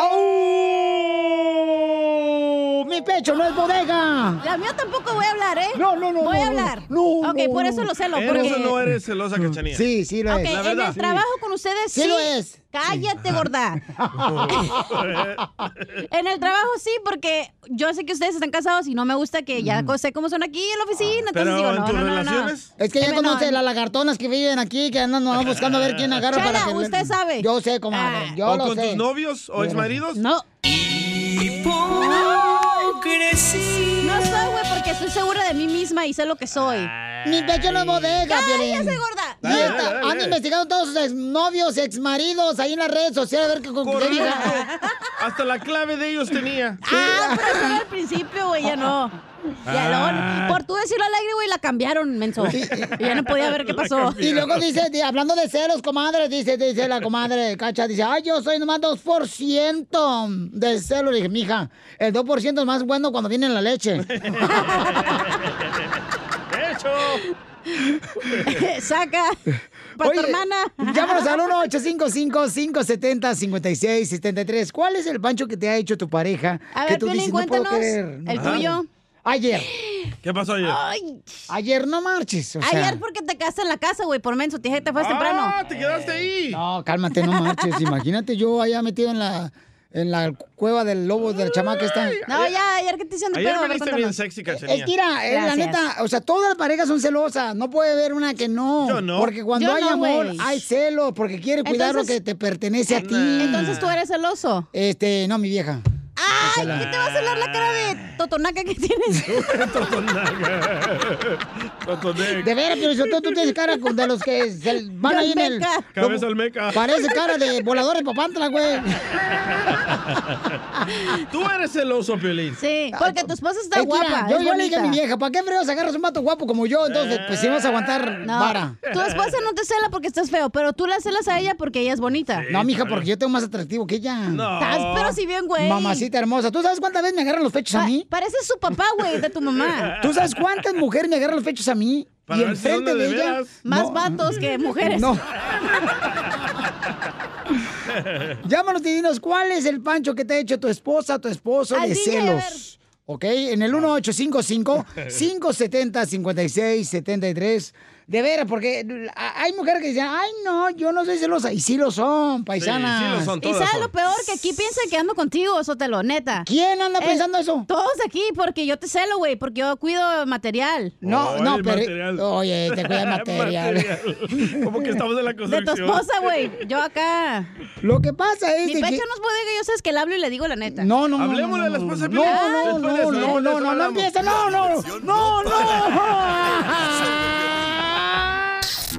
Speaker 3: ¡Au! Mi pecho no es bodega.
Speaker 7: La mía tampoco voy a hablar, ¿eh?
Speaker 3: No, no, no.
Speaker 7: Voy
Speaker 3: no,
Speaker 7: a hablar.
Speaker 3: No,
Speaker 7: Ok,
Speaker 3: no,
Speaker 7: por
Speaker 3: no.
Speaker 7: eso lo celo.
Speaker 11: ¿Eres
Speaker 7: Porque...
Speaker 11: o no eres celosa, Cachanía?
Speaker 3: Sí, sí lo
Speaker 7: Ok,
Speaker 3: es.
Speaker 11: La
Speaker 7: en
Speaker 11: verdad.
Speaker 7: el trabajo con ustedes sí.
Speaker 3: Sí lo es.
Speaker 7: Cállate, gorda. en el trabajo sí, porque yo sé que ustedes están casados y no me gusta que ya sé cómo son aquí en la oficina. Entonces
Speaker 11: Pero
Speaker 7: digo,
Speaker 11: en
Speaker 7: no,
Speaker 11: tus
Speaker 7: no, no,
Speaker 11: relaciones.
Speaker 3: Es que ya conoce
Speaker 7: no.
Speaker 3: las lagartonas que viven aquí, que andan nomás buscando a ver quién agarra
Speaker 7: Chela,
Speaker 3: para que...
Speaker 7: usted sabe.
Speaker 3: Yo sé, comadre.
Speaker 7: Ah.
Speaker 3: Yo
Speaker 11: ¿O
Speaker 3: lo
Speaker 11: con
Speaker 3: sé.
Speaker 11: tus novios o exmaridos?
Speaker 7: No. No soy, güey, porque estoy segura de mí misma y sé lo que soy.
Speaker 3: Mi pecho no es bodega.
Speaker 7: ¡Cállese, gorda!
Speaker 3: Y esta- han investigado todos sus exnovios, exmaridos ahí en las redes sociales a ver qué con qué vieja-
Speaker 11: Hasta la clave de ellos tenía.
Speaker 7: Ah, pero eso era al principio, güey, ya no.
Speaker 11: Ah.
Speaker 7: Por tú decirlo al aire, güey, la cambiaron, menso. Y ya no podía ver qué pasó.
Speaker 3: Y luego dice, di- hablando de celos, comadre, dice, dice la comadre Cacha, dice, ay, yo soy nomás 2% de celos. Le dije, mija, el 2% es más bueno cuando viene en la leche.
Speaker 7: Saca. Para tu
Speaker 3: Oye,
Speaker 7: hermana.
Speaker 3: Llámanos al 1-855-570-5673. ¿Cuál es el pancho que te ha hecho tu pareja?
Speaker 7: A
Speaker 3: que
Speaker 7: ver,
Speaker 3: tú
Speaker 7: Piolín,
Speaker 3: dices, no puedo
Speaker 7: cuéntanos
Speaker 3: creer"?
Speaker 7: el tuyo.
Speaker 3: Ayer.
Speaker 11: ¿Qué pasó ayer?
Speaker 3: Ayer no marches. o sea.
Speaker 7: Ayer porque te quedaste en la casa, güey, por menso. Te dije que te fuiste temprano.
Speaker 11: Ah, te quedaste ahí.
Speaker 3: No, cálmate, no marches. Imagínate yo allá metido en la, en la cueva del lobo de la chamaca esta.
Speaker 7: No, ya, ayer que te hicieron de
Speaker 11: Ayer
Speaker 7: pedo. a ver,
Speaker 11: viniste bien sexy,
Speaker 3: Es que mira, eh, la neta, o sea, todas las parejas son celosas. No puede haber una que no.
Speaker 11: Yo no.
Speaker 3: Porque cuando
Speaker 7: Yo
Speaker 3: hay
Speaker 7: no,
Speaker 3: amor, hay celo, porque quiere cuidar
Speaker 7: Entonces-
Speaker 3: lo que te pertenece a ti.
Speaker 7: Entonces tú eres celoso.
Speaker 3: Este, no, mi vieja.
Speaker 7: Ay, ¿qué te va a celar la cara de totonaca que tienes?
Speaker 3: De veras, pero eso, tú, tú tienes cara con- de los que se van ahí en el.
Speaker 11: Cabeza Olmeca.
Speaker 3: Parece cara de volador de papantla, güey.
Speaker 11: Tú eres celoso, Piolín.
Speaker 7: Sí, porque tu esposa está
Speaker 3: mira,
Speaker 7: guapa.
Speaker 3: yo,
Speaker 7: es
Speaker 3: yo le dije a mi vieja, ¿para qué freos agarras un vato guapo como yo? Entonces, pues si vas a aguantar
Speaker 7: No,
Speaker 3: vara.
Speaker 7: tu esposa no te cela porque estás feo, pero tú la celas a ella porque ella es bonita.
Speaker 3: No, mija, porque yo tengo más atractivo que ella.
Speaker 11: No.
Speaker 7: Estás, pero si bien, güey.
Speaker 3: Mamacita hermosa. ¿Tú sabes cuántas veces me agarran los pechos a mí?
Speaker 7: Pareces su papá, güey, de tu mamá.
Speaker 3: ¿Tú sabes cuántas mujeres me agarran los pechos a mí?
Speaker 11: Para
Speaker 3: y
Speaker 11: si
Speaker 3: enfrente
Speaker 11: de
Speaker 3: de ella.
Speaker 11: veras.
Speaker 7: Más
Speaker 3: No.
Speaker 7: vatos que mujeres.
Speaker 3: No. Llámanos y dinos cuál es el pancho que te ha hecho tu esposa, tu esposo
Speaker 7: Al
Speaker 3: de
Speaker 7: DJ, a
Speaker 3: celos. ¿Ok? En el 1855-570-5673. De veras, porque hay mujeres que dicen, ay, no, yo no soy celosa. Y sí lo son, paisanas.
Speaker 11: Sí, sí lo son.
Speaker 7: Y
Speaker 11: Todas
Speaker 7: sabes
Speaker 11: son.
Speaker 7: lo peor, que aquí piensan que ando contigo, Sotelo, neta.
Speaker 3: ¿Quién anda
Speaker 7: Eh,
Speaker 3: pensando eso?
Speaker 7: Todos aquí, porque yo te celo, güey, porque yo cuido material.
Speaker 3: No,
Speaker 11: Oh,
Speaker 3: no, pero.
Speaker 11: material.
Speaker 3: Oye, te cuida material.
Speaker 11: Material. Como que estamos en la
Speaker 7: De tu
Speaker 11: construcción.
Speaker 7: esposa, güey. Yo acá.
Speaker 3: Lo que pasa es
Speaker 7: Mi
Speaker 3: de
Speaker 7: pecho
Speaker 3: que...
Speaker 7: no es bodega, yo sabes que le hablo y le digo la neta.
Speaker 3: No, no, no.
Speaker 11: Hablemosle
Speaker 3: no,
Speaker 11: a la esposa de
Speaker 3: no,
Speaker 11: Piolín.
Speaker 3: no,
Speaker 11: Después de
Speaker 3: no,
Speaker 11: eso,
Speaker 3: no,
Speaker 11: después de
Speaker 3: no,
Speaker 11: eso
Speaker 3: no, no,
Speaker 11: hablamos.
Speaker 3: empieza, no, no, no, no.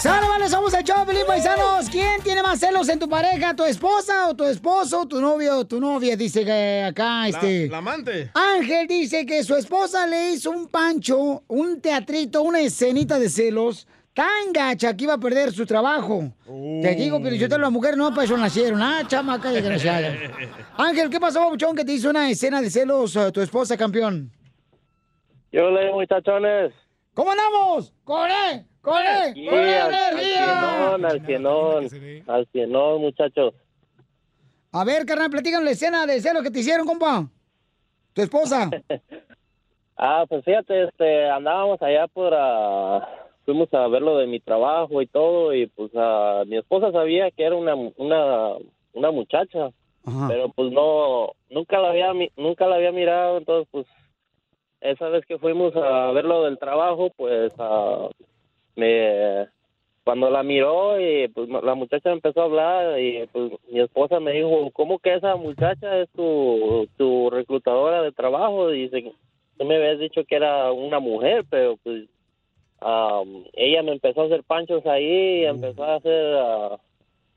Speaker 3: ¡Sale, vale! Somos el show, Pelín Paisanos. ¿Quién tiene más celos en tu pareja? ¿Tu esposa o tu esposo? ¿Tu novio o tu novia? Dice que acá,
Speaker 11: La,
Speaker 3: este...
Speaker 11: la amante.
Speaker 3: Ángel dice que su esposa le hizo un pancho, un teatrito, una escenita de celos tan gacha que iba a perder su trabajo. Te digo, pero yo te las mujeres no para eso nacieron. Ah, chamaca desgraciada. Ángel, ¿qué pasó, babuchón, que te hizo una escena de celos a tu esposa, campeón?
Speaker 21: Yo le muchachones.
Speaker 3: ¿Cómo andamos? ¡Corre! ¡Corre!
Speaker 21: Sí,
Speaker 3: ¡Corre,
Speaker 21: al, al
Speaker 3: energía!
Speaker 21: cienón, al cienón, al cienón, muchachos.
Speaker 3: A ver, carnal, platícanos la escena de celos que te hicieron, compa. Tu esposa.
Speaker 21: Ah, pues fíjate, este, andábamos allá por, ah, fuimos a ver lo de mi trabajo y todo, y pues ah, mi esposa sabía que era una, una, una muchacha, pero pues no, nunca la había, mi- nunca la había mirado, entonces pues, esa vez que fuimos a ver lo del trabajo, pues, ah, me, cuando la miró y pues la muchacha empezó a hablar y pues mi esposa me dijo, ¿cómo que esa muchacha es tu, tu reclutadora de trabajo? Dice, tú me habías dicho que era una mujer, pero pues am, ella me empezó a hacer panchos ahí y empezó a hacer ah,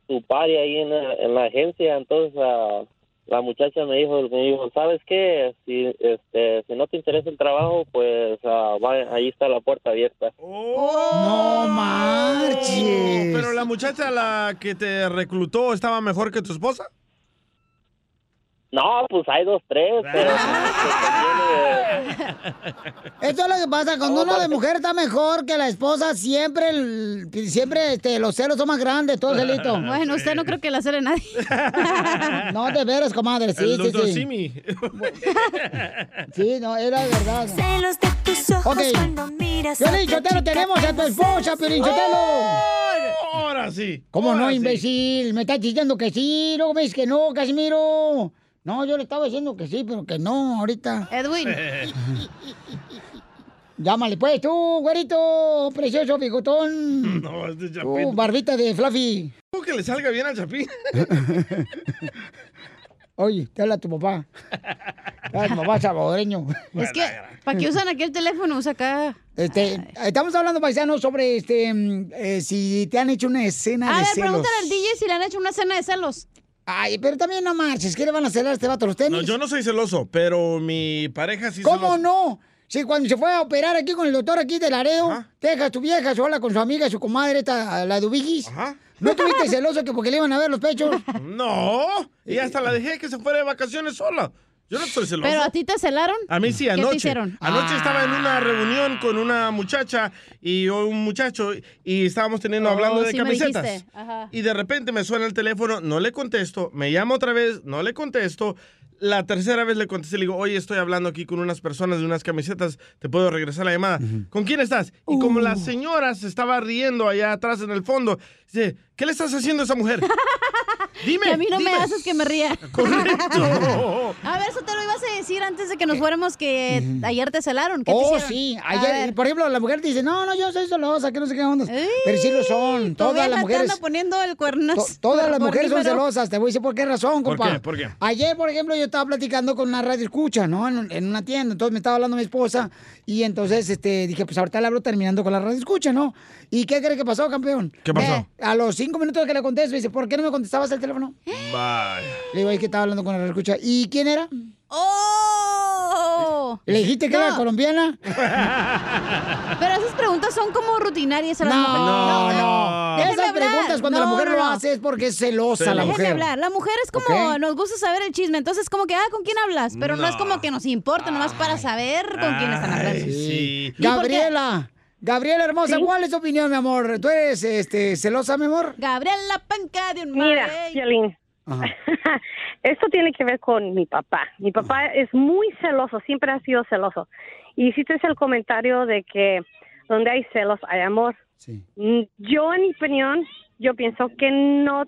Speaker 21: su party ahí en la, en la agencia, entonces ah, la muchacha me dijo, me dijo, ¿sabes qué? Si, este, si no te interesa el trabajo, pues ah, va- ahí está la puerta abierta.
Speaker 3: No marches.
Speaker 11: Pero la muchacha la que te reclutó estaba mejor que tu esposa.
Speaker 21: No, pues hay dos, tres, pero...
Speaker 3: Esto es lo que pasa, cuando uno de mujer está mejor que la esposa, siempre, el- siempre este, los celos son más grandes, todo celito.
Speaker 7: Bueno, usted no creo que la cele nadie.
Speaker 3: No, de veras, comadre, sí,
Speaker 11: el
Speaker 3: sí, sí.
Speaker 11: Simi.
Speaker 3: Sí, no, era verdad.
Speaker 5: Celos de tus ojos
Speaker 3: Ok.
Speaker 5: cuando miras.
Speaker 3: Piolín tenemos a tu esposa, Piolín Sotelo.
Speaker 11: Ahora sí.
Speaker 3: ¿Cómo no,
Speaker 11: sí.
Speaker 3: imbécil? Me estás diciendo que sí, luego me dices que no, Casimiro. No, yo le estaba diciendo que sí, pero que no, ahorita.
Speaker 7: Edwin.
Speaker 3: Llámale pues tú, güerito, precioso, bigotón.
Speaker 11: No, es de
Speaker 3: Tú,
Speaker 11: Chapín.
Speaker 3: barbita de Fluffy.
Speaker 11: ¿Cómo que le salga bien al Chapín?
Speaker 3: Oye, te habla tu papá. Te habla tu papá salvadoreño.
Speaker 7: Es que, ¿para qué usan aquel teléfono? Usa acá.
Speaker 3: Este, estamos hablando, paisanos, sobre este mm, eh, si te han hecho una escena
Speaker 7: A
Speaker 3: de
Speaker 7: ver,
Speaker 3: celos.
Speaker 7: pregúntale al DJ si le han hecho una cena de celos.
Speaker 3: Ay, pero también no marches, ¿qué le van a hacer a este vato los tenis?
Speaker 11: No, yo no soy celoso, pero mi pareja sí
Speaker 3: ¿Cómo no? Si cuando se fue a operar aquí con el doctor aquí de Laredo, deja a tu vieja sola con su amiga, su comadre, esta, la de Ubigis. ¿No tuviste celoso que porque le iban a ver los pechos?
Speaker 11: No, y hasta la dejé que se fuera de vacaciones sola. Yo no estoy celoso.
Speaker 7: ¿Pero a ti te celaron?
Speaker 11: A mí sí,
Speaker 7: ¿Qué
Speaker 11: anoche.
Speaker 7: te hicieron?
Speaker 11: Anoche estaba en una reunión con una muchacha y un muchacho y estábamos teniendo
Speaker 7: Oh,
Speaker 11: hablando de
Speaker 7: sí
Speaker 11: camisetas. Y de repente me suena el teléfono, no le contesto, me llama otra vez, no le contesto. La tercera vez le contesté, le digo, oye, estoy hablando aquí con unas personas de unas camisetas, ¿te puedo regresar la llamada? ¿Con quién estás? Y como la señora se estaba riendo allá atrás en el fondo, dice, ¿qué le estás haciendo a esa mujer? Dime,
Speaker 7: Que a mí no me
Speaker 11: dime.
Speaker 7: haces que me ría.
Speaker 11: Correcto.
Speaker 7: A ver, eso te lo ibas a decir antes de que nos fuéramos que ayer te celaron. ¿Qué te
Speaker 3: Oh, sí. Ayer, por ejemplo, la mujer dice, no, no, yo soy celosa, que no sé qué onda. Pero sí lo son. Todas las
Speaker 7: te
Speaker 3: mujeres.
Speaker 7: anda poniendo el cuerno.
Speaker 3: to- todas las mujeres son celosas. Te voy a decir por qué razón,
Speaker 11: ¿Por
Speaker 3: compa.
Speaker 11: qué? ¿Por qué?
Speaker 3: Ayer, por ejemplo, yo estaba platicando con una radio escucha, ¿no? En, en una tienda. Entonces me estaba hablando mi esposa. Y entonces este, dije, pues ahorita le hablo terminando con la radio escucha, ¿no? ¿Y qué cree que pasó, campeón?
Speaker 11: ¿Qué pasó?
Speaker 3: Eh, a los cinco minutos que le contesto, me dice, ¿por qué no me contestabas el teléfono?
Speaker 11: Bye.
Speaker 3: Le digo, es que estaba hablando con la escucha. ¿Y quién era?
Speaker 7: ¡Oh!
Speaker 3: ¿Le dijiste que era
Speaker 7: No.
Speaker 3: colombiana?
Speaker 7: Pero esas preguntas son como rutinarias a las
Speaker 3: No,
Speaker 7: mujeres.
Speaker 3: no.
Speaker 7: Déjenme
Speaker 3: Esas
Speaker 7: hablar.
Speaker 3: preguntas cuando la
Speaker 7: No,
Speaker 3: mujer
Speaker 7: no,
Speaker 3: lo
Speaker 7: no.
Speaker 3: hace es porque es celosa la
Speaker 7: Déjenme
Speaker 3: mujer.
Speaker 7: hablar. La mujer es como, nos gusta saber el chisme. Entonces, como que, ah, ¿con quién hablas? Pero no, es
Speaker 11: No.
Speaker 7: como que nos importa, nomás para saber con quién están hablando.
Speaker 11: Sí.
Speaker 7: ¿Y por qué?
Speaker 3: Gabriela, Gabriela hermosa,
Speaker 15: Sí.
Speaker 3: ¿cuál es tu opinión, mi amor? ¿Tú eres este, celosa, mi amor?
Speaker 7: Gabriela Panca de un
Speaker 15: Mira,
Speaker 3: Ajá.
Speaker 15: esto tiene que ver con mi papá. Mi papá es muy celoso, siempre ha sido celoso. Y hiciste el comentario de que donde hay celos hay amor.
Speaker 3: Sí.
Speaker 15: Mm, Yo, en mi opinión, yo pienso que no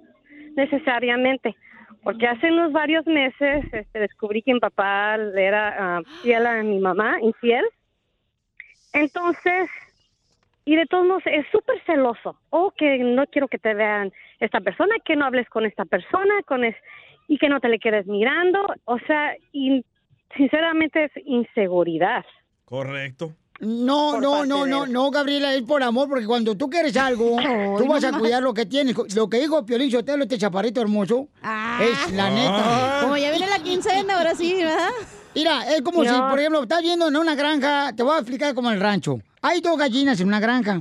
Speaker 15: necesariamente. Porque hace unos varios meses este, descubrí que mi papá era ah, fiel a mi mamá, infiel. Entonces, y de todos modos es súper celoso. Oh, que no quiero que te vean esta persona, que no hables con esta persona, con es y que no te le quedes mirando. O sea, sinceramente es inseguridad.
Speaker 11: Correcto.
Speaker 3: No, no, no, no, no, Gabriela, es por amor, porque cuando tú quieres algo, tú vas a cuidar lo que tienes. Lo que dijo Piolín Sotelo, este chaparrito hermoso,
Speaker 7: Ah.
Speaker 3: es la neta.
Speaker 7: Como ya viene la quincena, ahora sí, ¿verdad?
Speaker 3: Mira, es como
Speaker 15: No.
Speaker 3: si, por ejemplo, estás viendo en una granja, te voy a explicar como en el rancho. Hay dos gallinas en una granja.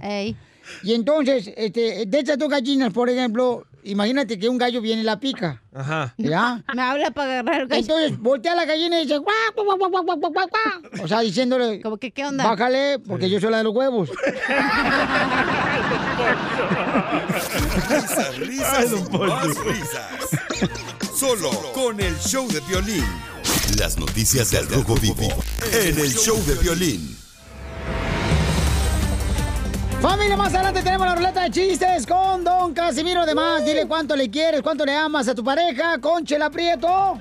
Speaker 3: Y entonces, este, de estas dos gallinas, por ejemplo, imagínate que un gallo viene y la pica.
Speaker 11: Ajá.
Speaker 3: ¿Ya?
Speaker 7: Me habla para agarrar el gallo.
Speaker 3: Entonces voltea a la gallina y dice, guau, guau, guau, guau, guau, guau, guau. O sea, diciéndole.
Speaker 7: ¿Cómo que, ¿qué onda?
Speaker 3: Bájale, porque yo soy la de los huevos.
Speaker 2: risas, risas, más risas. Solo con el show de violín. Las noticias del rojo vivo en el show de violín.
Speaker 3: Familia, más adelante tenemos la ruleta de chistes con Don Casimiro. Además, dile cuánto le quieres, cuánto le amas a tu pareja con Chela Prieto.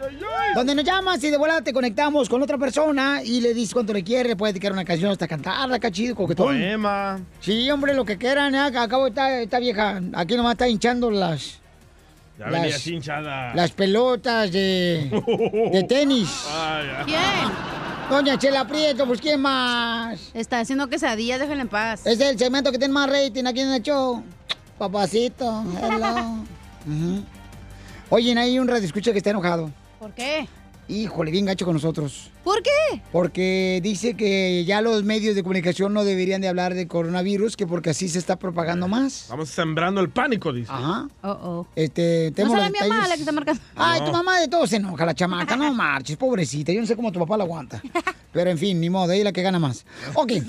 Speaker 3: Donde nos llamas y de volada te conectamos con otra persona y le dices cuánto le quieres, le puedes dedicar una canción hasta cantarla, acá chido, coquetón.
Speaker 11: Poema.
Speaker 3: Sí, hombre, lo que quieran. ¿eh? Acabo esta, esta vieja, aquí nomás está hinchando las,
Speaker 11: Ya
Speaker 3: Las-
Speaker 11: venía así hinchada.
Speaker 3: las pelotas de, de tenis.
Speaker 11: Ah, ya.
Speaker 7: ¿Quién?
Speaker 3: Doña Chela Prieto, pues ¿quién más?
Speaker 7: Está haciendo quesadillas, déjenle en paz.
Speaker 3: Es el segmento que tiene más rating aquí en el show. Papacito, hello. Ujú. Oye, hay un radio escucha que está enojado.
Speaker 7: ¿Por qué?
Speaker 3: Híjole, bien gacho con nosotros.
Speaker 7: ¿Por qué?
Speaker 3: Porque dice que ya los medios de comunicación no deberían de hablar de coronavirus, que porque así se está propagando más.
Speaker 11: Vamos sembrando el pánico, dice.
Speaker 3: Ajá.
Speaker 7: Oh, oh.
Speaker 3: Este,
Speaker 7: No
Speaker 3: tenemos los
Speaker 7: mi mamá la que está marcando.
Speaker 3: Ay,
Speaker 11: No.
Speaker 3: tu mamá de todo se enoja, la chamaca. No marches, pobrecita. Yo no sé cómo tu papá la aguanta. Pero en fin, ni modo, ella es la que gana más. Ok.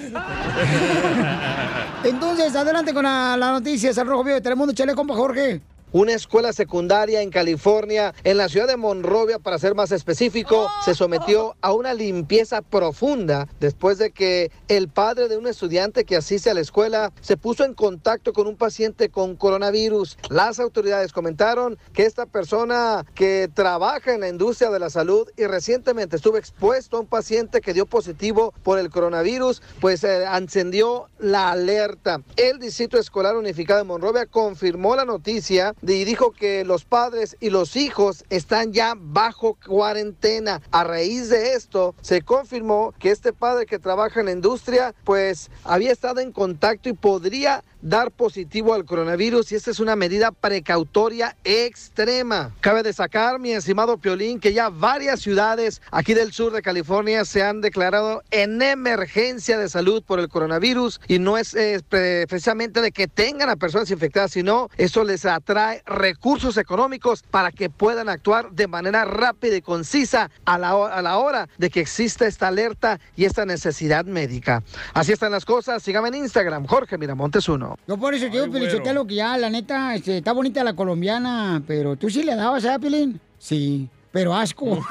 Speaker 3: Entonces, adelante con la- las noticias al Rojo Vivo de Telemundo. Chale, compa Jorge.
Speaker 8: Una escuela secundaria en California, en la ciudad de Monrovia, para ser más específico, se sometió a una limpieza profunda después de que el padre de un estudiante que asiste a la escuela se puso en contacto con un paciente con coronavirus. Las autoridades comentaron que esta persona que trabaja en la industria de la salud y recientemente estuvo expuesto a un paciente que dio positivo por el coronavirus, pues eh, encendió la alerta. El Distrito Escolar Unificado de Monrovia confirmó la noticia y dijo que los padres y los hijos están ya bajo cuarentena. A raíz de esto, se confirmó que este padre que trabaja en la industria, pues había estado en contacto y podría dar positivo al coronavirus y esta es una medida precautoria extrema. Cabe destacar, mi estimado Piolín, que ya varias ciudades aquí del sur de California se han declarado en emergencia de salud por el coronavirus y no es eh, pre- precisamente de que tengan a personas infectadas, sino eso les atrae recursos económicos para que puedan actuar de manera rápida y concisa a la, a la hora de que exista esta alerta y esta necesidad médica. Así están las cosas. Síganme en Instagram, Jorge Miramontes 1.
Speaker 3: Yo por eso digo, Pelichotelo, que ya, la neta, este, está bonita la colombiana, pero tú sí le dabas, ¿eh, Pelín? Sí, pero asco.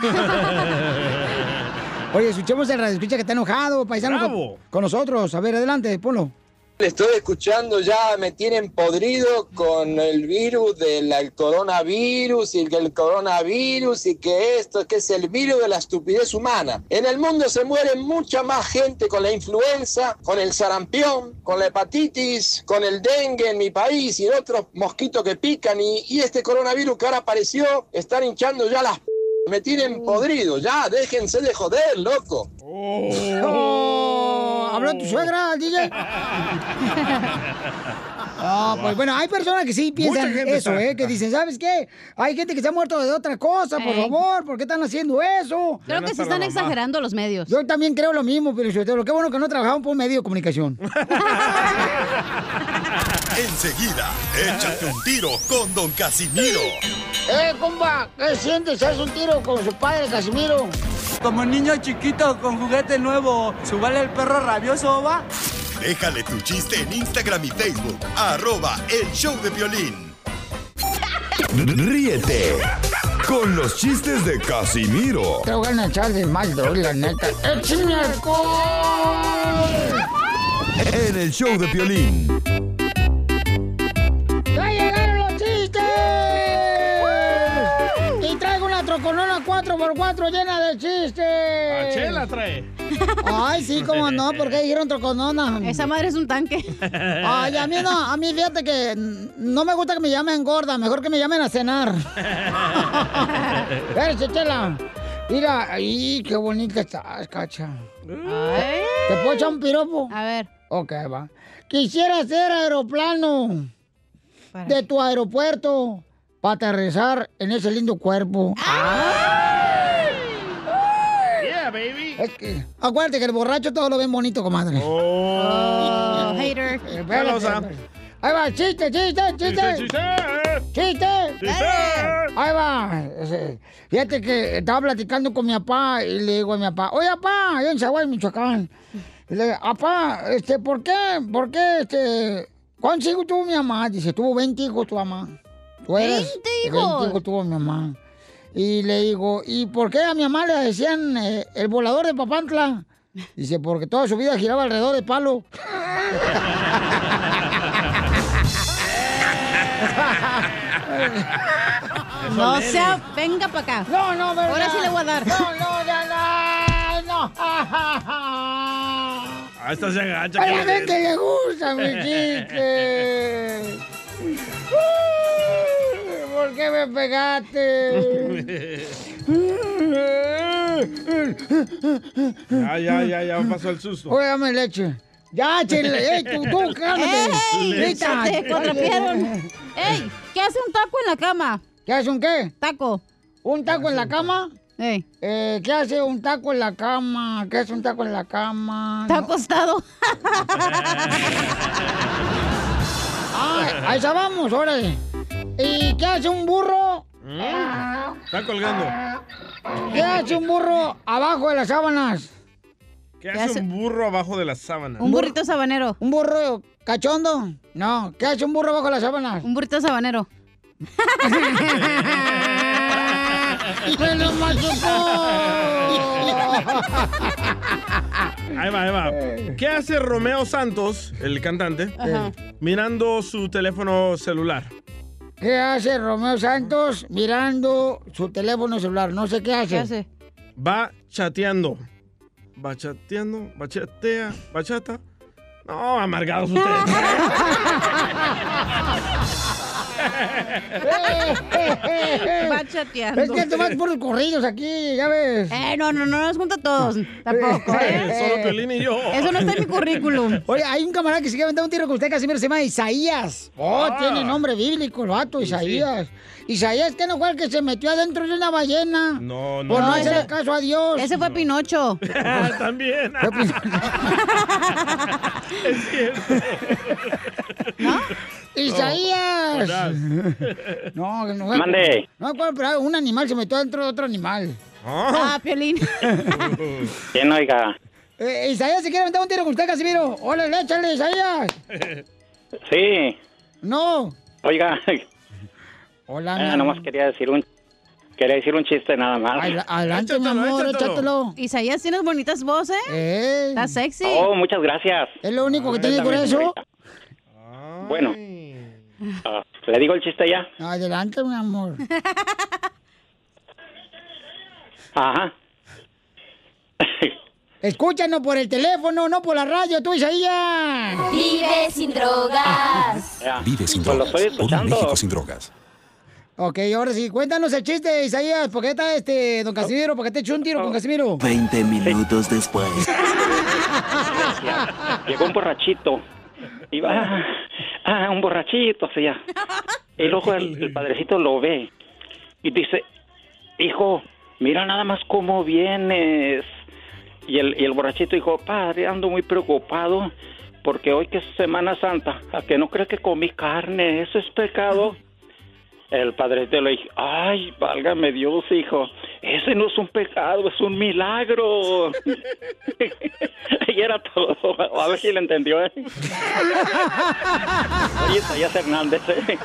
Speaker 3: Oye, escuchemos el radio, escucha que está enojado, paisano, con, con nosotros. A ver, adelante, ponlo.
Speaker 22: Le estoy escuchando ya, me tienen podrido con el virus del el coronavirus y que el coronavirus y que esto, que es el virus de la estupidez humana. En el mundo se muere mucha más gente con la influenza, con el sarampión, con la hepatitis, con el dengue en mi país y en otros mosquitos que pican y, y este coronavirus que ahora apareció, están hinchando ya las... p- Me tienen podrido, ya, déjense de joder, loco.
Speaker 3: Oh, ¿Habló tu suegra, DJ? Ah, pues bueno, hay personas que sí piensan eso, ¿eh? Que dicen, ¿sabes qué? Hay gente que se ha muerto de otra cosa, por
Speaker 7: Ey.
Speaker 3: favor, ¿por qué están haciendo eso?
Speaker 7: Creo que se están exagerando los medios.
Speaker 3: Yo también creo lo mismo, pero qué bueno que no trabajamos por un medio de comunicación.
Speaker 2: Enseguida, échate un tiro con Don Casimiro.
Speaker 3: ¡Eh, compa! ¿Qué sientes? ¿Haz un tiro con su padre, Casimiro?
Speaker 12: Como niño chiquito con juguete nuevo, ¿subale el perro rabioso, va?
Speaker 2: Déjale tu chiste en Instagram y Facebook, arroba el show de violín.
Speaker 20: Ríete con los chistes de Casimiro
Speaker 3: Te voy a echar de mal, la neta. ¡Échame
Speaker 20: en el show de violín.
Speaker 3: ¡Ya llegaron los chistes! Y traigo una troconona 4x4 llena de.
Speaker 11: Trae.
Speaker 3: Ay, sí, cómo no, porque dijeron troconona.
Speaker 7: Esa madre es un tanque.
Speaker 3: Ay, a mí no, a mí fíjate que no me gusta que me llamen gorda, mejor que me llamen a cenar. Espérate, Chela. Mira, ay, qué bonita estás, cacha. ¿Te puedo echar un piropo?
Speaker 7: A ver.
Speaker 3: Ok, va. Quisiera ser aeroplano de tu aeropuerto para aterrizar en ese lindo cuerpo.
Speaker 11: Yeah, baby.
Speaker 3: Es que, acuérdate que el borracho todo lo ven bonito, comadre.
Speaker 7: Oh, hater.
Speaker 3: Espérate,
Speaker 11: Celosa.
Speaker 3: espérate. Ahí va, chiste, chiste, chiste.
Speaker 11: Chiste,
Speaker 3: Chiste.
Speaker 11: Chiste.
Speaker 3: Ahí va. Fíjate que estaba platicando con mi papá y le digo a mi papá, oye, papá, allá en Zaguay, Michoacán. Y le digo, papá, este, ¿por qué? ¿Por qué, este, cuántos hijos tuvo mi mamá? Dice, tuvo 20 hijos tu mamá. ¿Tú eres?
Speaker 7: 20 hijos.
Speaker 3: 20 hijos tuvo mi mamá. Y le digo, ¿y por qué a mi mamá le decían eh, el volador de Papantla? Dice, porque toda su vida giraba alrededor de palo.
Speaker 7: No sea, venga para acá.
Speaker 3: No, no, ¿verdad?
Speaker 7: Ahora sí le voy a dar.
Speaker 3: No, no, ya no, no.
Speaker 11: Ah, esta se agacha.
Speaker 3: A la gente le gusta mi chiste. ¿Por qué me pegaste?
Speaker 11: Ya, ya, ya, ya pasó el susto.
Speaker 3: Oye, dame leche. Ya, chile. ¡Ey, tú, tú, cálmate!
Speaker 7: ¡Ey!
Speaker 3: Grita.
Speaker 7: Se te cuatrapearon. ¡Ey! ¿Qué hace un taco en la cama?
Speaker 3: ¿Qué hace un qué?
Speaker 7: Taco.
Speaker 3: ¿Un taco en la cama?
Speaker 7: Ey.
Speaker 3: Eh, ¿Qué hace un taco en la cama? ¿Qué hace un taco en la cama?
Speaker 7: Está
Speaker 3: No.
Speaker 7: acostado.
Speaker 3: Ah, ahí ya vamos, órale. ¿Y qué hace un burro?
Speaker 11: Mm, Está colgando.
Speaker 3: ¿Qué hace un burro abajo de las sábanas?
Speaker 11: ¿Qué hace un burro abajo de las sábanas?
Speaker 7: Un burrito sabanero.
Speaker 3: ¿Un burro cachondo? No. ¿Qué hace un burro abajo de las sábanas?
Speaker 7: Un burrito sabanero.
Speaker 3: ¡Me lo
Speaker 11: Ahí va, ahí va. ¿Qué hace Romeo Santos, el cantante,
Speaker 3: Ajá.
Speaker 11: mirando su teléfono celular?
Speaker 3: ¿Qué hace Romeo Santos mirando su teléfono celular? No sé qué hace.
Speaker 11: Va chateando. Va chateando, va chatea, bachata. No, amargados ustedes.
Speaker 7: Va chateando.
Speaker 3: Es que tú vas por los corridos aquí, ya ves.
Speaker 7: Eh, no, no, no nos junta a todos. Tampoco, ¿eh?
Speaker 11: Solo Piolín y yo.
Speaker 7: Eso no está en mi currículum.
Speaker 3: Oye, hay un camarada que se quiere aventar un tiro con usted, Casimiro, se llama Isaías. Oh,
Speaker 11: Ah.
Speaker 3: tiene nombre bíblico, el vato, Isaías. Isaías, que no fue el que se metió adentro de una ballena.
Speaker 11: No, no.
Speaker 3: Por no
Speaker 11: no.
Speaker 3: hacerle caso a Dios.
Speaker 7: Ese fue Pinocho.
Speaker 11: También.
Speaker 3: es cierto. Isaías. No, no. no.
Speaker 23: Mande.
Speaker 3: No, pero un animal se metió adentro de otro animal.
Speaker 7: Ah, Piolín.
Speaker 23: ¿Quién oiga?
Speaker 3: Eh, Isaías, se quiere aventar un tiro con usted, Casimiro. Hola, échale, Isaías.
Speaker 23: Sí.
Speaker 3: No.
Speaker 23: Oiga.
Speaker 3: Hola,
Speaker 23: Ah,
Speaker 3: mi
Speaker 23: nomás quería decir un quería decir un chiste nada más.
Speaker 3: Adela- Adelante, mi amor, échatelo.
Speaker 7: Isaías, tienes bonitas voces.
Speaker 3: Eh.
Speaker 7: Estás sexy.
Speaker 23: Oh, muchas gracias.
Speaker 3: Es lo único que
Speaker 23: Ah,
Speaker 3: tiene por
Speaker 23: también,
Speaker 3: eso.
Speaker 23: Bueno. Ah, ¿Le digo el chiste ya?
Speaker 3: Adelante, mi amor.
Speaker 23: Ajá.
Speaker 3: Escúchanos por el teléfono, no por la radio, tú, Isaías.
Speaker 5: Vive sin drogas.
Speaker 23: Ya.
Speaker 24: Vive sin
Speaker 23: Pues lo
Speaker 24: drogas.
Speaker 23: estoy
Speaker 24: Por un. México sin drogas.
Speaker 3: Ok, ahora sí, cuéntanos el chiste, Isaías. ¿Por qué está este, don Casimiro? ¿Por qué te echó un tiro con Casimiro?
Speaker 25: 20 minutos después.
Speaker 23: Llegó un borrachito. Iba, ah, un borrachito, o sea. Y luego el, el padrecito lo ve y dice, hijo, mira nada más cómo vienes. Y el, y el borrachito dijo, padre, ando muy preocupado porque hoy que es Semana Santa, a que no cree que comí carne, eso es pecado. El padrecito le dijo, ay, válgame Dios, hijo, ese no es un pecado, es un milagro. y era todo. A ver si le entendió, ¿eh? Oye, Isaías Hernández, ¿eh?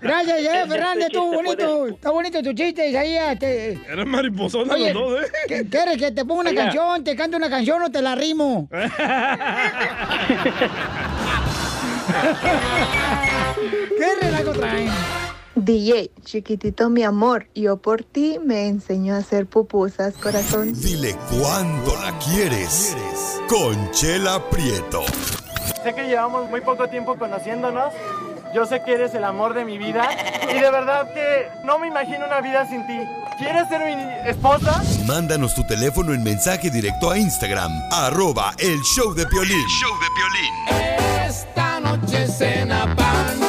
Speaker 3: Gracias, Isaías Fernández, tú, bonito. Está bonito tu chiste, Isaías. Te...
Speaker 11: Eres mariposón de
Speaker 3: Oye,
Speaker 11: los dos, ¿eh?
Speaker 3: ¿qué- ¿quieres que te ponga una
Speaker 11: Oiga.
Speaker 3: canción, te cante una canción o te la rimo? ¿Qué relajo traen?
Speaker 26: DJ, chiquitito mi amor, yo por ti me enseñó a hacer pupusas, corazón.
Speaker 2: Dile cuándo la quieres. Conchela Prieto.
Speaker 13: Sé que llevamos muy poco tiempo conociéndonos. Yo sé que eres el amor de mi vida. Y de verdad que no me imagino una vida sin ti. ¿Quieres ser mi esposa?
Speaker 2: Mándanos tu teléfono en mensaje directo a Instagram, arroba el show de Piolín. show de
Speaker 5: Esta noche cena Pancho.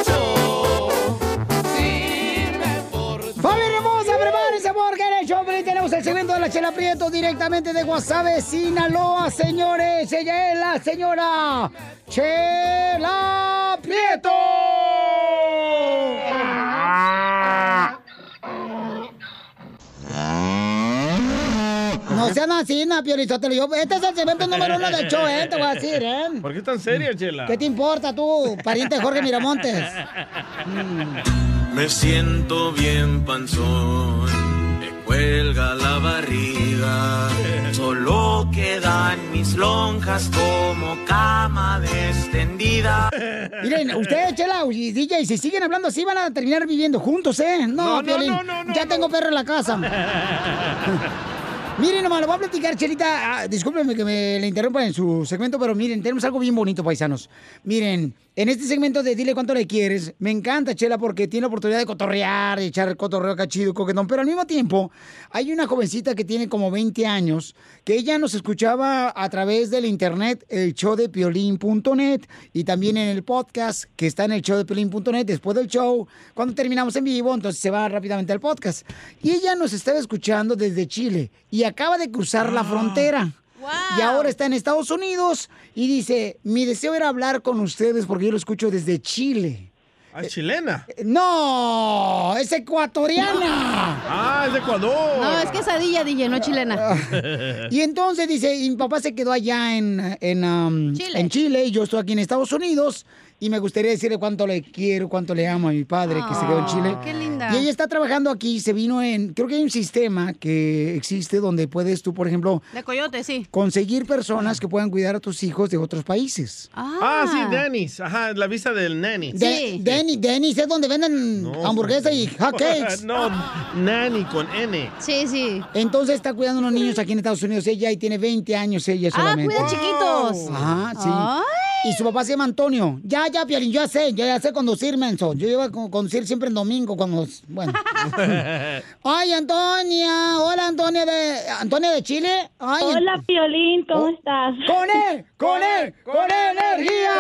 Speaker 3: El show tenemos el segmento de la Chela Prieto directamente de Guasave, Sinaloa, señores. Ella es la señora Chela Prieto. No sean así, na. Yo- Este es el segmento número uno del show, ¿eh? Te voy a decir, ¿eh?
Speaker 11: ¿Por qué tan seria, Chela?
Speaker 3: ¿Qué te importa tú, pariente de Jorge Miramontes?
Speaker 5: Me siento bien panzón, cuelga la barriga. Solo quedan mis lonjas como cama extendida.
Speaker 3: Miren, ustedes, Chela y DJ, si siguen hablando así, van a terminar viviendo juntos, ¿eh? No,
Speaker 5: No, no,
Speaker 3: Piolín,
Speaker 5: no, no, no,
Speaker 3: ya tengo perro en la casa. Miren, nomás, le voy a platicar, Chelita. Ah, discúlpenme que me le interrumpa en su segmento, pero miren, tenemos algo bien bonito, paisanos. Miren, en este segmento de Dile cuánto le quieres, me encanta, Chela, porque tiene la oportunidad de cotorrear, de echar cotorreo cachido, coquetón, pero al mismo tiempo hay una jovencita que tiene como 20 años, que ella nos escuchaba a través del internet, el show de piolín.net, y también en el podcast que está en el show de piolín.net después del show, cuando terminamos en vivo, entonces se va rápidamente al podcast. Y ella nos estaba escuchando desde Chile y acaba de cruzar la frontera. Y ahora está en Estados Unidos y dice, mi deseo era hablar con ustedes porque yo lo escucho desde Chile.
Speaker 11: Ah, es chilena.
Speaker 3: No, es ecuatoriana.
Speaker 11: Ah, es de Ecuador.
Speaker 7: No, es quesadilla, DJ, no chilena.
Speaker 3: Y entonces dice, y mi papá se quedó allá en, en, um,
Speaker 7: Chile.
Speaker 3: en Chile y yo estoy aquí en Estados Unidos. Y me gustaría decirle cuánto le quiero, cuánto le amo a mi padre que se quedó en Chile.
Speaker 7: Ah, qué linda.
Speaker 3: Y ella está trabajando aquí, se vino en, creo que hay un sistema que existe donde puedes tú, por ejemplo,
Speaker 7: De coyote, sí.
Speaker 3: conseguir personas que puedan cuidar a tus hijos de otros países.
Speaker 11: Ah, sí, Dennis. Ajá, la visa del nanny.
Speaker 3: De, Denny, Denny's es donde venden hamburguesas y hot cakes.
Speaker 11: no, nanny con N.
Speaker 7: Sí, sí.
Speaker 3: Entonces está cuidando a unos niños aquí en Estados Unidos ella y tiene 20 años ella
Speaker 7: Ah,
Speaker 3: solamente.
Speaker 7: cuida chiquitos.
Speaker 3: Ajá, sí. Y su papá se llama Antonio. Ya, ya, Piolín, yo ya sé, yo ya sé conducir, menso. Yo iba a con- conducir siempre en domingo cuando... Bueno. Ay, Antonia. Hola, Antonia de... Antonia de Chile. Ay,
Speaker 27: Hola, Piolín, ¿cómo
Speaker 3: Oh,
Speaker 27: estás?
Speaker 3: ¡Con él! ¡Con él! ¡Con energía!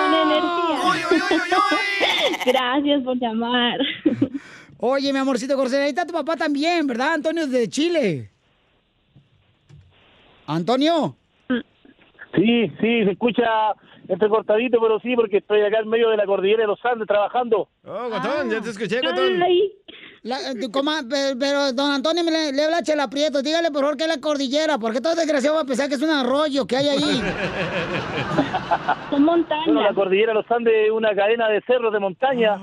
Speaker 27: Con energía. Gracias por llamar.
Speaker 3: Oye, mi amorcito corazón, ahí está tu papá también, ¿verdad? Antonio de Chile. Antonio.
Speaker 28: Sí, sí, se escucha entrecortadito, pero sí, porque estoy acá en medio de la cordillera de los Andes trabajando.
Speaker 11: Oh, Gotón, ya te escuché,
Speaker 3: Gotón. La- eh, coma- pe- pero, don Antonio me le, le habla a Chela Prieto. Dígale por favor que es la cordillera, porque todo desgraciado va a pensar que es un arroyo que hay ahí.
Speaker 27: Son montañas.
Speaker 28: Bueno, la cordillera de los Andes es una cadena de cerros de montaña,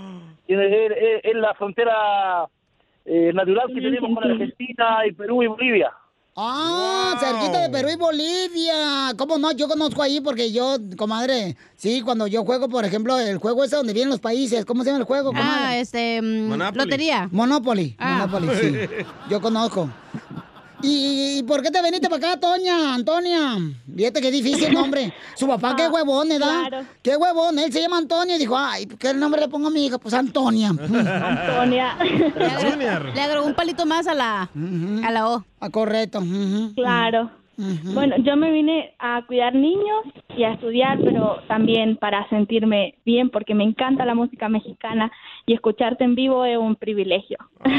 Speaker 28: y es, es- es la frontera eh, natural que tenemos con Argentina y Perú y Bolivia.
Speaker 3: Ah, cerquita de Perú y Bolivia. ¿Cómo no? Yo conozco ahí porque yo, comadre, sí, cuando yo juego, por ejemplo, el juego ese donde vienen los países. ¿Cómo se llama el juego, comadre?
Speaker 7: Ah, este. mm,
Speaker 3: Monopoly.
Speaker 7: Lotería.
Speaker 3: Monopoly.
Speaker 7: Ah.
Speaker 3: Monopoly, sí. Yo conozco. ¿Y, y por qué te viniste para acá, Toña, Antonia? Fíjate qué difícil nombre. Su papá, qué huevón, ¿verdad?
Speaker 27: claro.
Speaker 3: Qué huevón. Él se llama Antonio y dijo, ay, ¿qué nombre le pongo a mi hija? Pues Antonia.
Speaker 27: Antonia.
Speaker 7: Le agregó un palito más a la, a la O.
Speaker 3: Ah, correcto.
Speaker 27: Claro. Bueno, yo me vine a cuidar niños y a estudiar, pero también para sentirme bien, porque me encanta la música mexicana y escucharte en vivo es un privilegio.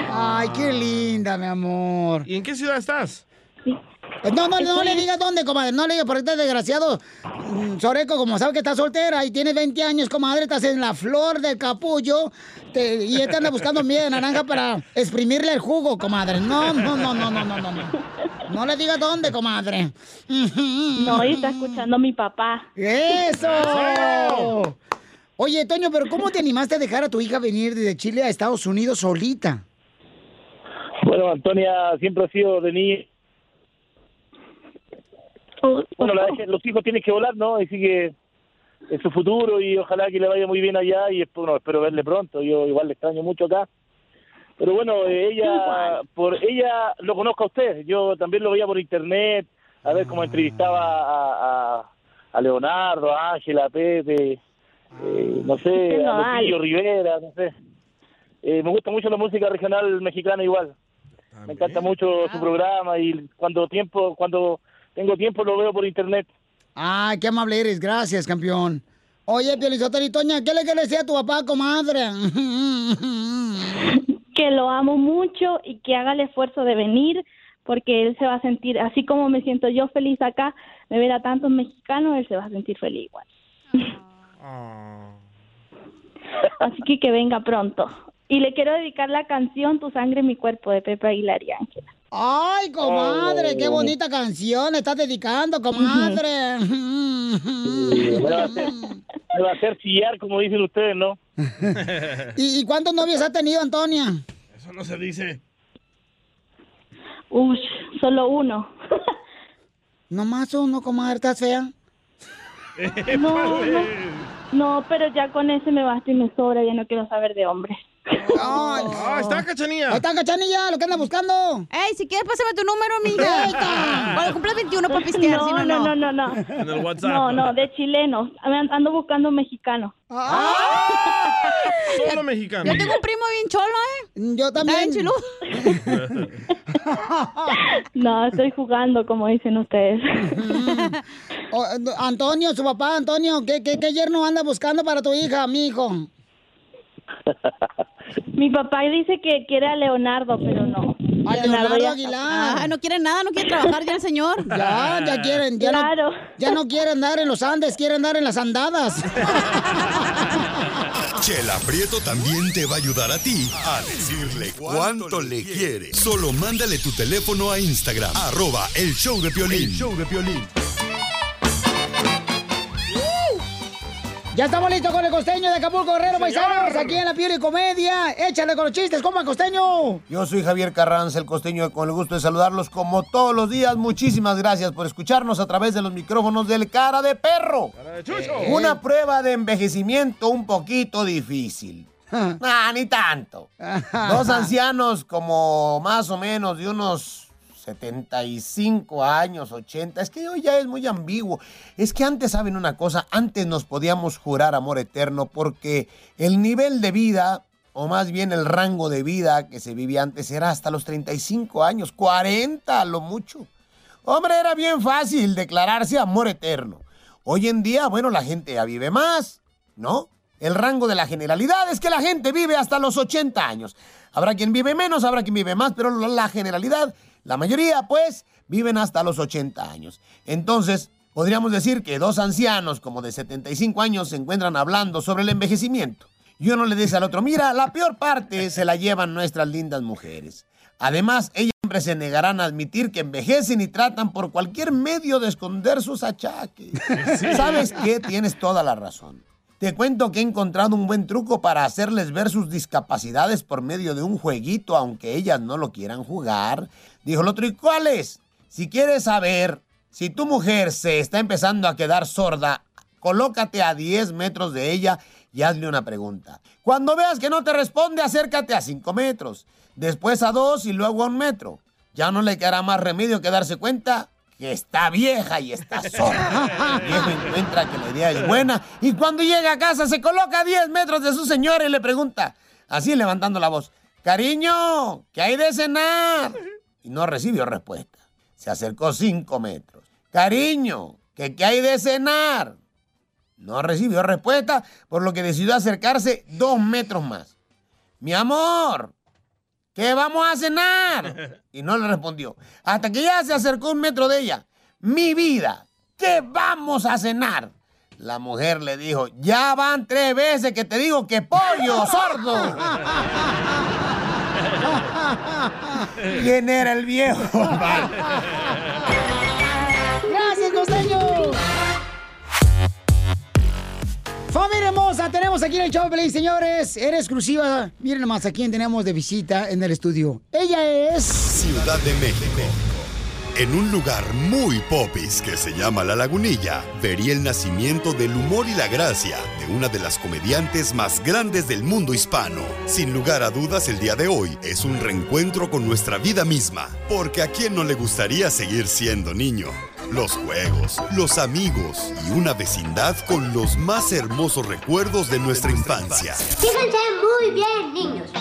Speaker 3: Ay, qué linda, mi amor.
Speaker 11: ¿Y en qué ciudad estás?
Speaker 3: No, no, no le digas dónde, comadre. No le digas, porque este desgraciado mm, Soreco, como sabe que está soltera y tiene 20 años, comadre, estás en la flor del capullo te- y este anda buscando miel de naranja para exprimirle el jugo, comadre. No, no, no, no, no, no, no. No, no le digas dónde, comadre.
Speaker 27: No, y está escuchando a mi papá.
Speaker 3: ¡Eso! Oye, Toño, pero ¿cómo te animaste a dejar a tu hija venir desde Chile a Estados Unidos solita?
Speaker 28: Bueno, Antonia siempre ha sido de niña. Bueno, la los hijos tienen que volar, ¿no? Así que es su futuro y ojalá que le vaya muy bien allá y bueno, espero verle pronto. Yo igual le extraño mucho acá. Pero bueno, eh, ella, por ella lo conozco a usted. Yo también lo veía por internet, a ver cómo entrevistaba a, a, a Leonardo, a Ángela, a Pepe, eh, no sé, a. Lupillo Rivera, no sé. Eh, me gusta mucho la música regional mexicana igual. Me encanta mucho su programa y cuando tiempo, cuando tengo tiempo lo veo por internet.
Speaker 3: Ay, qué amable eres. Gracias, campeón. Oye, Piolizotero y Toña, ¿qué le quieres decir a tu papá, comadre?
Speaker 27: Que lo amo mucho y que haga el esfuerzo de venir, porque él se va a sentir, así como me siento yo feliz acá, de ver a tantos mexicanos, él se va a sentir feliz igual. Así que que venga pronto. Y le quiero dedicar la canción Tu sangre, mi cuerpo de Pepe Aguilar y Ángela.
Speaker 3: Ay, comadre, qué bonita canción estás dedicando, comadre.
Speaker 28: Me va a hacer, me va a hacer chillar, como dicen ustedes, ¿no?
Speaker 3: ¿Y, y cuántos novios ha tenido, Antonia?
Speaker 11: Eso no se dice.
Speaker 27: Uy, solo uno.
Speaker 3: Nomás uno, comadre, ¿estás fea?
Speaker 27: No, no, no, pero ya con ese me basta y me sobra, ya no quiero saber de hombres.
Speaker 3: Ay,
Speaker 11: Ah, está Cachanilla.
Speaker 3: Ahí está Cachanilla, lo que anda buscando.
Speaker 7: Ey, si quieres, pásame tu número, amiga. Cuando cumplas 21 para pistear,
Speaker 27: no,
Speaker 7: si no,
Speaker 27: no,
Speaker 7: no.
Speaker 27: no, no, no.
Speaker 11: En el WhatsApp.
Speaker 27: No, no, de chilenos. An- Ando buscando mexicano.
Speaker 11: Solo mexicano.
Speaker 7: Yo tengo un primo bien cholo, ¿eh?
Speaker 3: Yo también.
Speaker 27: No, estoy jugando, como dicen ustedes.
Speaker 3: Oh, Antonio, su papá, Antonio, ¿qué, qué, qué yerno anda buscando para tu hija, mi hijo?
Speaker 27: Mi papá dice que quiere a Leonardo, pero no.
Speaker 3: A Leonardo Aguilar.
Speaker 7: Ah, no quiere nada, no quiere trabajar ya el señor.
Speaker 3: Ya, ya quieren, ya,
Speaker 27: Claro.
Speaker 3: no, ya no quieren andar en los Andes, quieren andar en las andadas.
Speaker 2: Chela Prieto también te va a ayudar a ti a decirle cuánto le quiere. Solo mándale tu teléfono a Instagram, arroba el show de Piolín.
Speaker 3: El
Speaker 2: show de Piolín.
Speaker 3: Ya estamos listos con el costeño de Acapulco, Guerrero Paisanos, aquí en la Piel y Comedia. Échale con los chistes, coma costeño.
Speaker 17: Yo soy Javier Carranza, el costeño, con el gusto de saludarlos como todos los días. Muchísimas gracias por escucharnos a través de los micrófonos del Cara de Perro. Una prueba de envejecimiento un poquito difícil. Ah, ni tanto. Dos ancianos como más o menos de unos 75 años, 80. Es que hoy ya es muy ambiguo. Es que antes, ¿saben una cosa? Antes nos podíamos jurar amor eterno porque el nivel de vida, o más bien el rango de vida que se vivía antes era hasta los 35 años, 40 a lo mucho. Hombre, era bien fácil declararse amor eterno. Hoy en día, bueno, la gente ya vive más, ¿no? El rango de la generalidad es que la gente vive hasta los 80 años. Habrá quien vive menos, habrá quien vive más, pero la generalidad, la mayoría, pues, viven hasta los 80 años. Entonces, podríamos decir que dos ancianos como de 75 años se encuentran hablando sobre el envejecimiento. Y uno le dice al otro, mira, la peor parte se la llevan nuestras lindas mujeres. Además, ellas siempre se negarán a admitir que envejecen y tratan por cualquier medio de esconder sus achaques. ¿Sabes qué? Tienes toda la razón. Te cuento que he encontrado un buen truco para hacerles ver sus discapacidades por medio de un jueguito, aunque ellas no lo quieran jugar. Dijo el otro, ¿y cuál es? Si quieres saber si tu mujer se está empezando a quedar sorda, colócate a 10 metros de ella y hazle una pregunta. Cuando veas que no te responde, acércate a 5 metros, después a 2 y luego a un metro. Ya no le quedará más remedio que darse cuenta que está vieja y está sorda. El viejo encuentra que la idea es buena y cuando llega a casa se coloca a 10 metros de su señora y le pregunta, así levantando la voz, cariño, ¿qué hay de cenar? Y no recibió respuesta. Se acercó 5 metros. Cariño, ¿qué, ¿qué hay de cenar? No recibió respuesta, por lo que decidió acercarse dos metros más. Mi amor, ¿qué vamos a cenar? Y no le respondió. Hasta que ya se acercó un metro de ella. Mi vida, ¿qué vamos a cenar? La mujer le dijo, ya van tres veces que te digo que pollo, sordo. ¿Quién era el viejo?
Speaker 3: Familia hermosa, tenemos aquí en el show, Play, señores. Era exclusiva. Miren nomás a quién tenemos de visita en el estudio. Ella es...
Speaker 2: Ciudad de México. En un lugar muy popis que se llama La Lagunilla, vería el nacimiento del humor y la gracia de una de las comediantes más grandes del mundo hispano. Sin lugar a dudas, el día de hoy es un reencuentro con nuestra vida misma, porque a quién no le gustaría seguir siendo niño. Los juegos, los amigos y una vecindad con los más hermosos recuerdos de nuestra infancia.
Speaker 29: Fíjense muy bien, niños.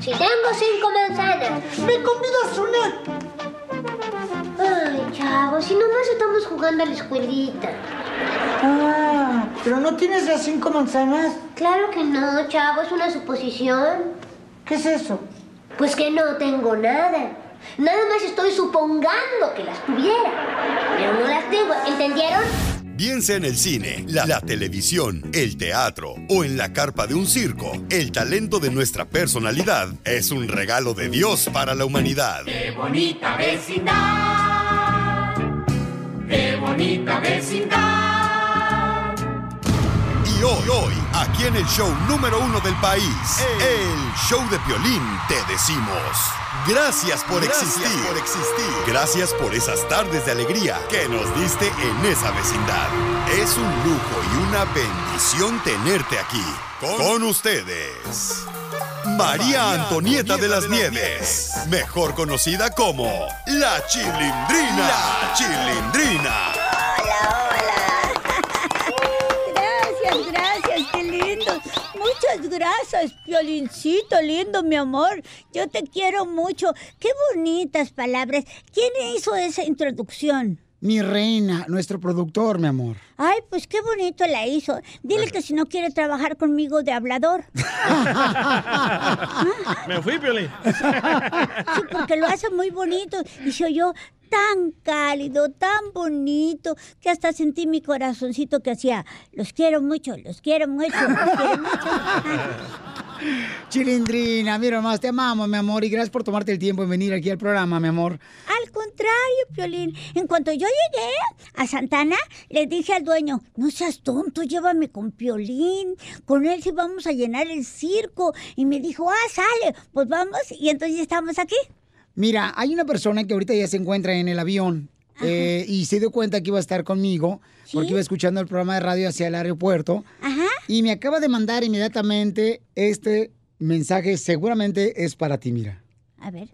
Speaker 29: Si tengo cinco manzanas, ¿me convidas una? Chavos, si nomás estamos jugando a la escuelita.
Speaker 30: Ah, pero no tienes las cinco manzanas.
Speaker 29: Claro que no, chavo, es una suposición.
Speaker 30: ¿Qué es eso?
Speaker 29: Pues que no tengo nada. Nada más estoy supongando que las tuviera. Pero no las tengo, ¿entendieron?
Speaker 2: Bien sea en el cine, la, la televisión, el teatro o en la carpa de un circo, el talento de nuestra personalidad es un regalo de Dios para la humanidad.
Speaker 5: ¡Qué bonita vecindad! ¡Qué bonita vecindad!
Speaker 2: Y hoy, hoy, aquí en el show número uno del país, el show de Piolín, te decimos. Gracias por existir. por existir. Gracias por esas tardes de alegría que nos diste en esa vecindad. Es un lujo y una bendición tenerte aquí. Con, ustedes. María Antonieta de las Nieves, mejor conocida como La Chilindrina. La Chilindrina.
Speaker 31: Gracias, gracias, qué lindo. Muchas gracias, Piolincito, lindo, mi amor. Yo te quiero mucho. Qué bonitas palabras. ¿Quién hizo esa introducción?
Speaker 3: Mi reina, nuestro productor, mi amor.
Speaker 31: Ay, pues qué bonito la hizo. Dile que si no quiere trabajar conmigo de hablador.
Speaker 11: Me fui, Piolín.
Speaker 31: Sí, porque lo hace muy bonito. Y se oyó tan cálido, tan bonito, que hasta sentí mi corazoncito que hacía, los quiero mucho, los quiero mucho, los quiero mucho.
Speaker 3: Chilindrina, mira más, te amamos, mi amor, y gracias por tomarte el tiempo en venir aquí al programa, mi amor.
Speaker 31: Al contrario, Piolín. En cuanto yo llegué a Santana, le dije al dueño, no seas tonto, llévame con Piolín. Con él sí vamos a llenar el circo. Y me dijo, ah, sale, pues vamos. Y entonces ya estamos aquí.
Speaker 3: Mira, hay una persona que ahorita ya se encuentra en el avión eh, y se dio cuenta que iba a estar conmigo porque iba escuchando el programa de radio hacia el aeropuerto. Y me acaba de mandar inmediatamente este mensaje, seguramente es para ti, mira.
Speaker 31: A ver.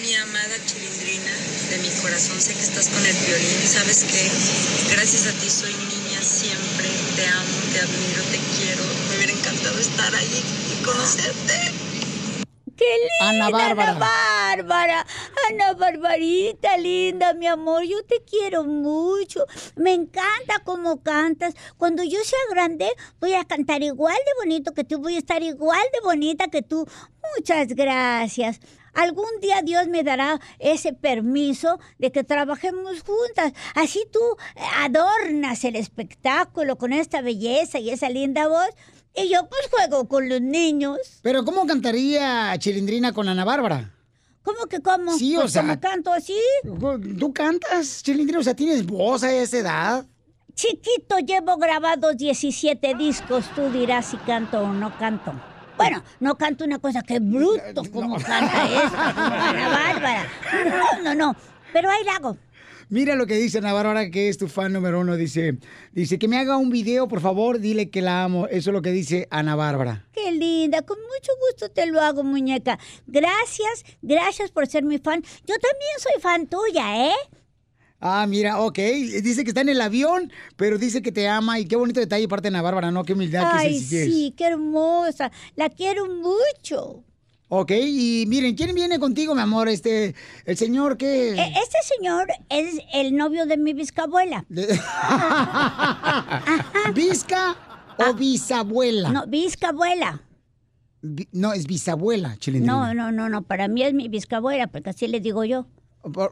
Speaker 32: Mi amada chilindrina, de mi corazón sé que estás con el violín sabes que gracias a ti soy niña siempre. Te amo, te admiro, te quiero. Me hubiera encantado estar ahí y conocerte.
Speaker 31: ¡Qué linda!
Speaker 3: Ana Bárbara.
Speaker 31: Ana Bárbara. Ana Barbarita, linda, mi amor. Yo te quiero mucho. Me encanta cómo cantas. Cuando yo sea grande, voy a cantar igual de bonito que tú. Voy a estar igual de bonita que tú. Muchas gracias. Algún día Dios me dará ese permiso de que trabajemos juntas. Así tú adornas el espectáculo con esta belleza y esa linda voz. Y yo pues juego con los niños.
Speaker 3: Pero ¿cómo cantaría Chilindrina con Ana Bárbara?
Speaker 31: ¿Cómo que cómo?
Speaker 3: Sí, o
Speaker 31: Pues,
Speaker 3: sea-
Speaker 31: ¿cómo canto así?
Speaker 3: ¿Tú cantas, Chilindrina? O sea, ¿tienes voz a esa edad?
Speaker 31: Chiquito, llevo grabados 17 discos. Tú dirás si canto o no canto. Bueno, no canto una cosa que bruto como canta esta, Ana Bárbara. No, no, no. Pero ahí la hago.
Speaker 3: Mira lo que dice Ana Bárbara, que es tu fan número uno. Dice, dice que me haga un video, por favor, dile que la amo. Eso es lo que dice Ana Bárbara.
Speaker 31: Qué linda, con mucho gusto te lo hago, muñeca. Gracias, gracias por ser mi fan. Yo también soy fan tuya, ¿eh?
Speaker 3: Ah, mira, ok. Dice que está en el avión, pero dice que te ama. Y qué bonito detalle parte de Ana Bárbara, ¿no? Qué humildad,
Speaker 31: Ay,
Speaker 3: sencillez.
Speaker 31: sí, qué hermosa. La quiero mucho.
Speaker 3: Ok, y miren, ¿quién viene contigo, mi amor? Este, el señor que...
Speaker 31: E- Este señor es el novio de mi bisabuela.
Speaker 3: ¿Visca o bisabuela?
Speaker 31: Ah. No, bisabuela.
Speaker 3: No, es bisabuela, Chilindrina.
Speaker 31: No, no, no, no, para mí es mi bisabuela, porque así le digo yo.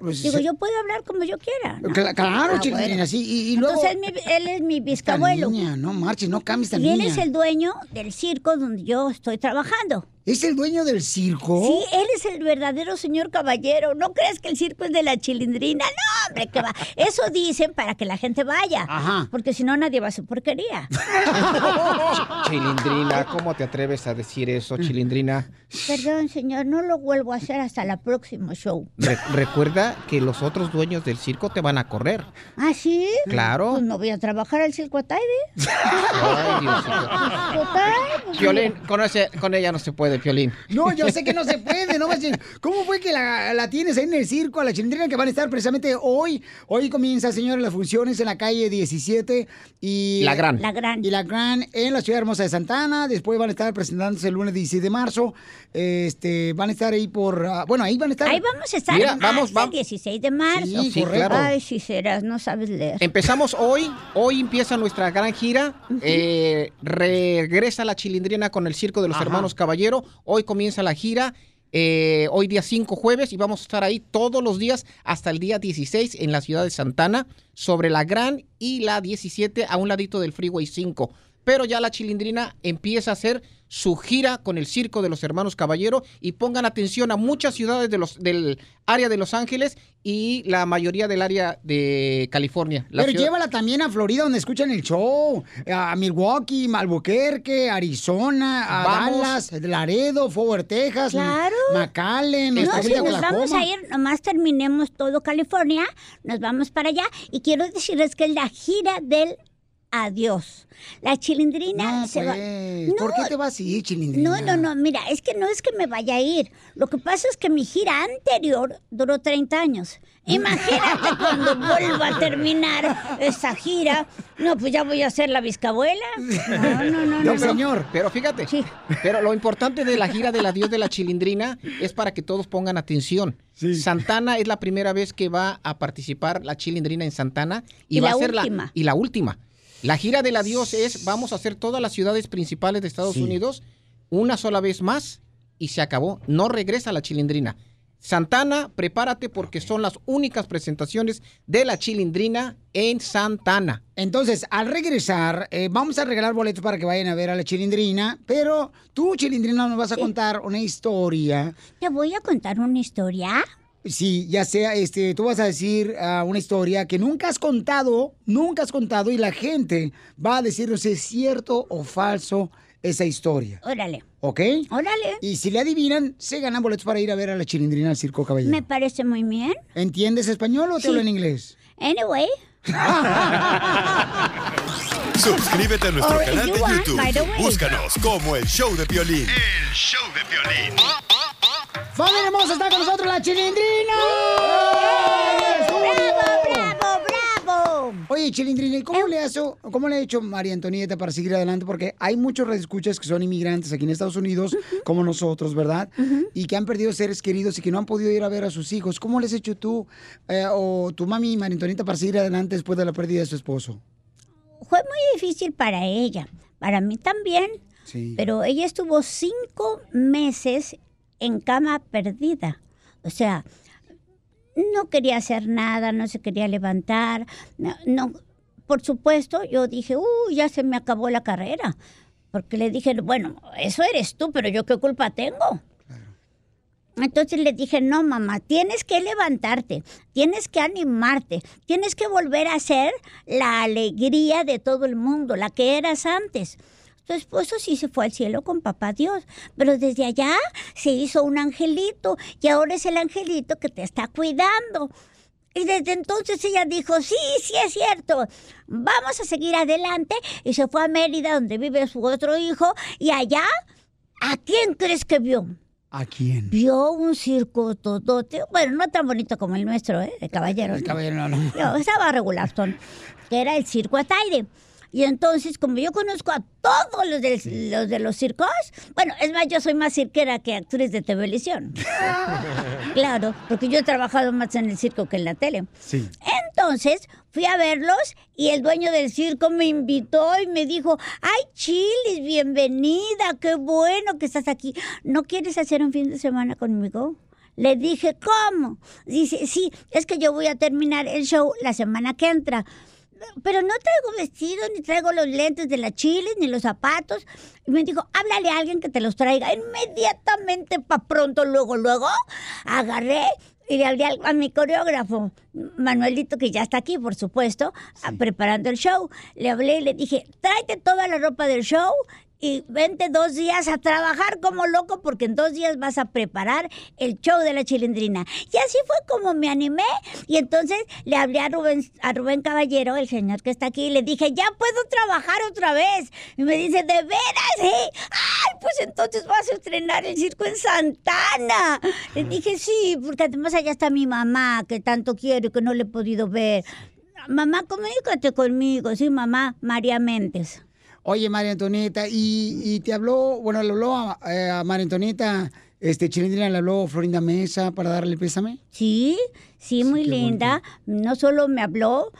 Speaker 3: pues,
Speaker 31: Digo, yo puedo hablar como yo quiera. ¿no?
Speaker 3: Cla- claro,
Speaker 31: Ah,
Speaker 3: Chilindrina, sí. Y, y luego...
Speaker 31: Entonces él, mi- él es mi bisabuelo.
Speaker 3: no marches, no cambies esta
Speaker 31: Y él
Speaker 3: niña.
Speaker 31: es el dueño del circo donde yo estoy trabajando.
Speaker 3: ¿Es el dueño del circo?
Speaker 31: Sí, él es el verdadero señor caballero. ¿No crees que el circo es de la chilindrina? No, hombre, que va. Eso dicen para que la gente vaya.
Speaker 3: Ajá.
Speaker 31: Porque si no, nadie va a su porquería.
Speaker 33: Chilindrina, ¿cómo te atreves a decir eso, Chilindrina?
Speaker 31: Perdón, señor, no lo vuelvo a hacer hasta el próximo show.
Speaker 33: Re- recuerda que los otros dueños del circo te van a correr.
Speaker 31: ¿Ah, sí?
Speaker 33: Claro.
Speaker 31: Pues no voy a trabajar al circo Ataide.
Speaker 33: Ay, Diosito.
Speaker 31: Total, pues,
Speaker 33: Piolín, con, ese- con ella no se puede, Piolín.
Speaker 3: No, yo sé que no se puede, no. ¿Cómo fue que la, la tienes ahí en el circo, a la chilindrina que van a estar precisamente hoy? Hoy comienza, señores, las funciones en la calle 17 y...
Speaker 33: La Gran.
Speaker 31: La Gran.
Speaker 3: Y la Gran en la ciudad hermosa de Santana. Después van a estar presentándose el lunes 16 de marzo. Este, van a estar ahí por... ah, bueno, ahí van a estar...
Speaker 31: Ahí vamos a estar
Speaker 33: Mira, vamos,
Speaker 31: hasta el
Speaker 33: vamos.
Speaker 31: 16 de marzo.
Speaker 33: Sí, Sí, correcto. claro.
Speaker 31: Ay, si serás, no sabes leer.
Speaker 33: Empezamos hoy, hoy empieza nuestra gran gira, eh, regresa la chilindrina con el Circo de los
Speaker 3: Ajá.
Speaker 33: Hermanos Caballero, hoy comienza la gira, eh, hoy día 5 jueves y vamos a estar ahí todos los días hasta el día 16 en la ciudad de Santana, sobre la Gran y la 17 a un ladito del Freeway 5. Pero ya la chilindrina empieza a hacer su gira con el Circo de los Hermanos Caballero y pongan atención a muchas ciudades de los, del área de Los Ángeles y la mayoría del área de California. La
Speaker 3: Pero
Speaker 33: ciudad-
Speaker 3: llévala también a Florida, donde escuchan el show. A Milwaukee, Albuquerque, Arizona, a
Speaker 33: Vamos.
Speaker 3: Dallas, Laredo, Fort Texas,
Speaker 31: Claro.
Speaker 3: McAllen,
Speaker 31: No, si nos vamos a ir, nomás terminemos todo California, nos vamos para allá y quiero decirles que es la gira del adiós. La chilindrina
Speaker 3: No,
Speaker 31: se va.
Speaker 3: pues, ¿por qué te vas a ir, chilindrina?
Speaker 31: No, no, no, mira, es que no es que me vaya a ir. Lo que pasa es que mi gira anterior duró 30 años. Imagínate cuando vuelva a terminar esa gira. No, pues ya voy a ser la bisabuela. No, no, no, no.
Speaker 33: pero, Pero fíjate, pero lo importante de la gira del adiós de la chilindrina es para que todos pongan atención. Santana es la primera vez que va a participar la chilindrina en Santana y,
Speaker 31: Y
Speaker 33: va
Speaker 31: la
Speaker 33: a ser
Speaker 31: última.
Speaker 33: la y la última. La gira del adiós es vamos a hacer todas las ciudades principales de Estados
Speaker 3: Sí.
Speaker 33: Unidos una sola vez más y se acabó. No regresa la chilindrina. Santana, prepárate porque son las únicas presentaciones de la Chilindrina en Santana.
Speaker 3: Entonces, al regresar, eh, vamos a regalar boletos para que vayan a ver a la Chilindrina, pero tú, Chilindrina, nos vas a contar una historia.
Speaker 31: ¿Te voy a contar una historia?
Speaker 3: Sí, ya sea, este, tú vas a decir ah, una historia que nunca has contado, nunca has contado, y la gente va a decirnos si es cierto o falso esa historia.
Speaker 31: Órale.
Speaker 3: ¿Ok?
Speaker 31: Órale.
Speaker 3: Y si le adivinan, se ganan boletos para ir a ver a la Chilindrina al Circo Caballero.
Speaker 31: Me parece muy bien.
Speaker 3: ¿Entiendes español o te
Speaker 31: Sí.
Speaker 3: hablo en inglés?
Speaker 31: Anyway.
Speaker 2: Suscríbete a nuestro
Speaker 31: Or
Speaker 2: canal de
Speaker 31: want,
Speaker 2: YouTube. Búscanos como el show de violín. El show de violín.
Speaker 3: ¡Familia hermosa! ¡Está con nosotros la Chilindrina!
Speaker 31: ¡Bravo, bravo,
Speaker 3: Oye, Chilindrina, ¿y cómo le, hace- cómo le ha hecho María Antonieta para seguir adelante? Porque hay muchos escuchas que son inmigrantes aquí en Estados Unidos, como nosotros, ¿verdad? Y que han perdido seres queridos y que no han podido ir a ver a sus hijos. ¿Cómo les has hecho tú eh, o tu mami María Antonieta para seguir adelante después de la pérdida de su esposo?
Speaker 31: Fue muy difícil para ella, para mí también.
Speaker 3: Sí.
Speaker 31: Pero ella estuvo cinco meses en cama perdida. O sea, no quería hacer nada, no se quería levantar. No, no. por supuesto, yo dije, uh, ya se me acabó la carrera. Porque le dije, bueno, eso eres tú, pero yo qué culpa tengo. Entonces le dije, no, mamá, tienes que levantarte, tienes que animarte, tienes que volver a ser la alegría de todo el mundo, la que eras antes. Tu esposo sí se fue al cielo con papá Dios, pero desde allá se hizo un angelito y ahora es el angelito que te está cuidando. Y desde entonces ella dijo, sí, sí es cierto, vamos a seguir adelante. Y se fue a Mérida, donde vive su otro hijo, y allá, ¿a quién crees que vio?
Speaker 3: ¿A quién?
Speaker 31: Vio un circo todote, bueno, no tan bonito como el nuestro, ¿eh? De caballeros.
Speaker 3: El caballero no, no.
Speaker 31: No, estaba regular, que era el circo Ataire. Y entonces, como yo conozco a todos los, del- los de los circos, bueno, es más, yo soy más cirquera que actriz de televisión. claro, porque yo he trabajado más en el circo que en la tele.
Speaker 3: Sí.
Speaker 31: Entonces fui a verlos y el dueño del circo me invitó y me dijo, ay Chilis, bienvenida, qué bueno que estás aquí. ¿No quieres hacer un fin de semana conmigo? Le dije, ¿cómo? Dice, sí, es que yo voy a terminar el show la semana que entra. Pero no traigo vestido, ni traigo los lentes de la chiles, ni los zapatos. Y me dijo, háblale a alguien que te los traiga. Inmediatamente, pa' pronto, luego, luego, agarré y le hablé a mi coreógrafo, Manuelito, que ya está aquí, por supuesto, preparando el show. Le hablé y le dije, tráete toda la ropa del show y vente dos días a trabajar como loco porque en dos días vas a preparar el show de la chilindrina. Y así fue como me animé y entonces le hablé a Rubén, a Rubén Caballero, el señor que está aquí, y le dije, ya puedo trabajar otra vez. Y me dice, ¿de veras? eh? Ay, pues entonces vas a estrenar el circo en Santana. Le dije, sí, porque además allá está mi mamá, que tanto quiero y que no le he podido ver. Mamá, comunícate conmigo. Sí, mamá, María Méndez.
Speaker 3: Oye, María Antonieta, y, y te habló, bueno, le habló a, eh, a María Antonieta, este, Chilindrina le habló Florinda Mesa para darle el pésame.
Speaker 31: Sí, sí, muy linda. No solo me habló,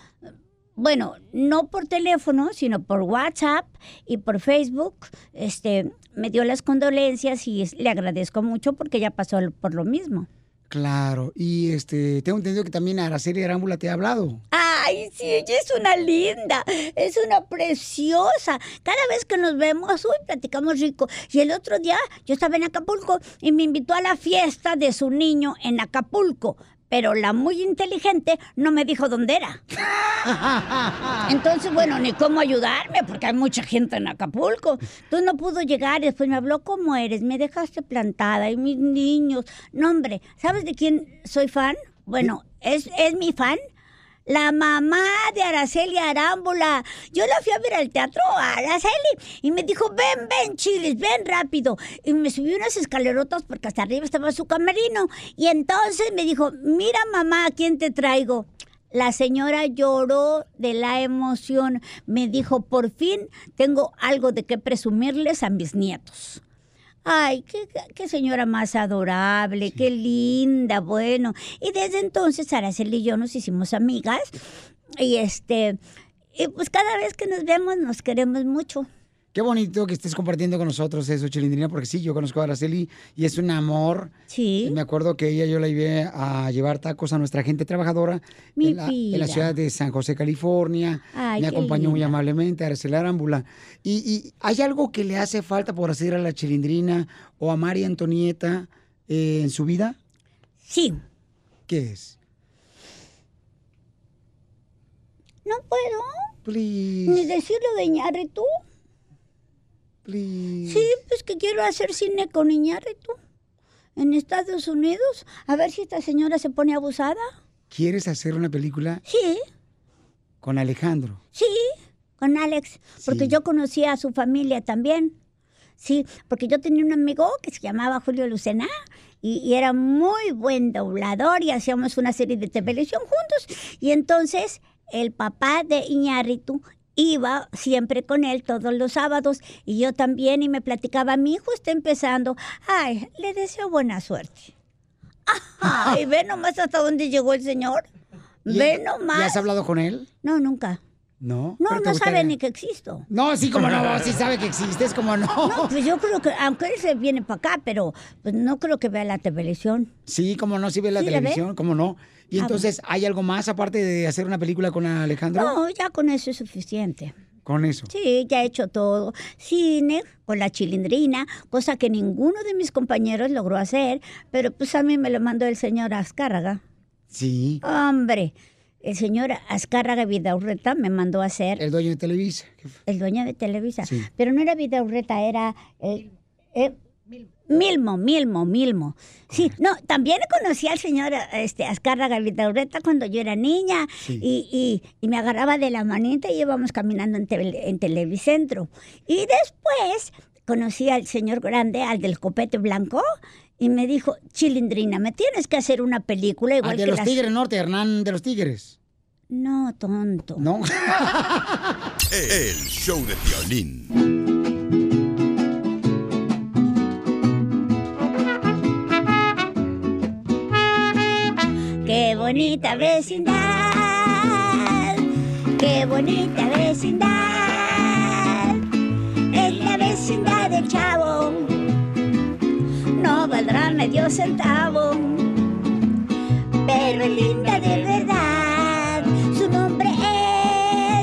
Speaker 31: bueno, no por teléfono, sino por WhatsApp y por Facebook. Este, me dio las condolencias y le agradezco mucho porque ella pasó por lo mismo.
Speaker 3: Claro, y este, tengo entendido que también Araceli Arámbula te ha hablado.
Speaker 31: Ay, sí, ella es una linda, es una preciosa. Cada vez que nos vemos, uy, platicamos rico. Y el otro día yo estaba en Acapulco y me invitó a la fiesta de su niño en Acapulco. Pero la muy inteligente no me dijo dónde era. Entonces, bueno, ni cómo ayudarme, porque hay mucha gente en Acapulco. Entonces no pudo llegar y después me habló, ¿cómo eres? Me dejaste plantada y mis niños. No, hombre, ¿sabes de quién soy fan? Bueno, es, es mi fan. La mamá de Araceli Arámbula. Yo la fui a ver al teatro a Araceli y me dijo, ven, ven, chiles, ven rápido. Y me subí unas escalerotas porque hasta arriba estaba su camerino. Y entonces me dijo, mira mamá, ¿a quién te traigo? La señora lloró de la emoción. Me dijo, por fin tengo algo de qué presumirles a mis nietos. Ay, qué, qué señora más adorable, qué linda, bueno. Y desde entonces Araceli y yo nos hicimos amigas. Y este, y pues cada vez que nos vemos nos queremos mucho.
Speaker 3: Qué bonito que estés compartiendo con nosotros eso, Chilindrina, porque sí, yo conozco a Araceli y es un amor.
Speaker 31: Sí.
Speaker 3: Me acuerdo que ella yo la llevé a llevar tacos a nuestra gente trabajadora
Speaker 31: Mi
Speaker 3: en, la, en la ciudad de San José, California.
Speaker 31: Ay,
Speaker 3: Me acompañó muy amablemente, Araceli Arámbula. Y, y hay algo que le hace falta por hacer a la Chilindrina o a María Antonieta eh, en su vida.
Speaker 31: Sí.
Speaker 3: ¿Qué es?
Speaker 31: No puedo.
Speaker 3: Please.
Speaker 31: Ni decirlo de Iñárritu.
Speaker 3: Please.
Speaker 31: Sí, pues que quiero hacer cine con Iñárritu. En Estados Unidos. A ver si esta señora se pone abusada.
Speaker 3: ¿Quieres hacer una película
Speaker 31: Sí,
Speaker 3: con Alejandro?
Speaker 31: sí, con Alex. Porque yo conocía a su familia también. Sí, porque yo tenía un amigo que se llamaba Julio Lucena y, y era muy buen doblador y hacíamos una serie de televisión juntos. Y entonces el papá de Iñárritu iba siempre con él todos los sábados y yo también y me platicaba, mi hijo está empezando. Ay, le deseo buena suerte. Ay, ve nomás hasta dónde llegó el señor.
Speaker 3: ¿Y-
Speaker 31: Ve
Speaker 3: ¿Y
Speaker 31: nomás.
Speaker 3: has hablado con él?
Speaker 31: No, nunca.
Speaker 3: No.
Speaker 31: No, no sabe ni que existo.
Speaker 3: No, sí, como no, sí sabe que existes, como no.
Speaker 31: No, pues yo creo que, aunque él se viene para acá, pero pues no creo que vea la televisión.
Speaker 3: Sí, como no, sí ve la televisión, como no. Y
Speaker 31: Ah,
Speaker 3: entonces, ¿hay algo más aparte de hacer una película con Alejandro?
Speaker 31: No, ya con eso es suficiente.
Speaker 3: Con eso.
Speaker 31: Sí, ya he hecho todo. Cine con la chilindrina, cosa que ninguno de mis compañeros logró hacer, pero pues a mí me lo mandó el señor Azcárraga.
Speaker 3: Sí.
Speaker 31: Hombre, el señor Azcárraga Vidaurreta me mandó a hacer.
Speaker 3: El dueño de Televisa.
Speaker 31: El dueño de Televisa.
Speaker 3: Sí.
Speaker 31: Pero no era Vidaurreta, era. el- el- Milmo, Milmo, Milmo. Sí, no, también conocí al señor este, Azcárraga Vidaurreta cuando yo era niña
Speaker 34: Sí.
Speaker 31: y, y- y me agarraba de la manita y íbamos caminando en, tele- en Televicentro. Y después conocí al señor grande, al del copete blanco, y me dijo, Chilindrina, me tienes que hacer una película igual
Speaker 3: Ah, de
Speaker 31: que
Speaker 3: los
Speaker 31: las-
Speaker 3: Tigres Norte, Hernán de los Tigres.
Speaker 31: No, tonto.
Speaker 3: No.
Speaker 2: El show de violín.
Speaker 31: Bonita vecindad, qué bonita vecindad. Es la vecindad del chavo, no valdrá medio centavo, pero es linda de verdad. Su nombre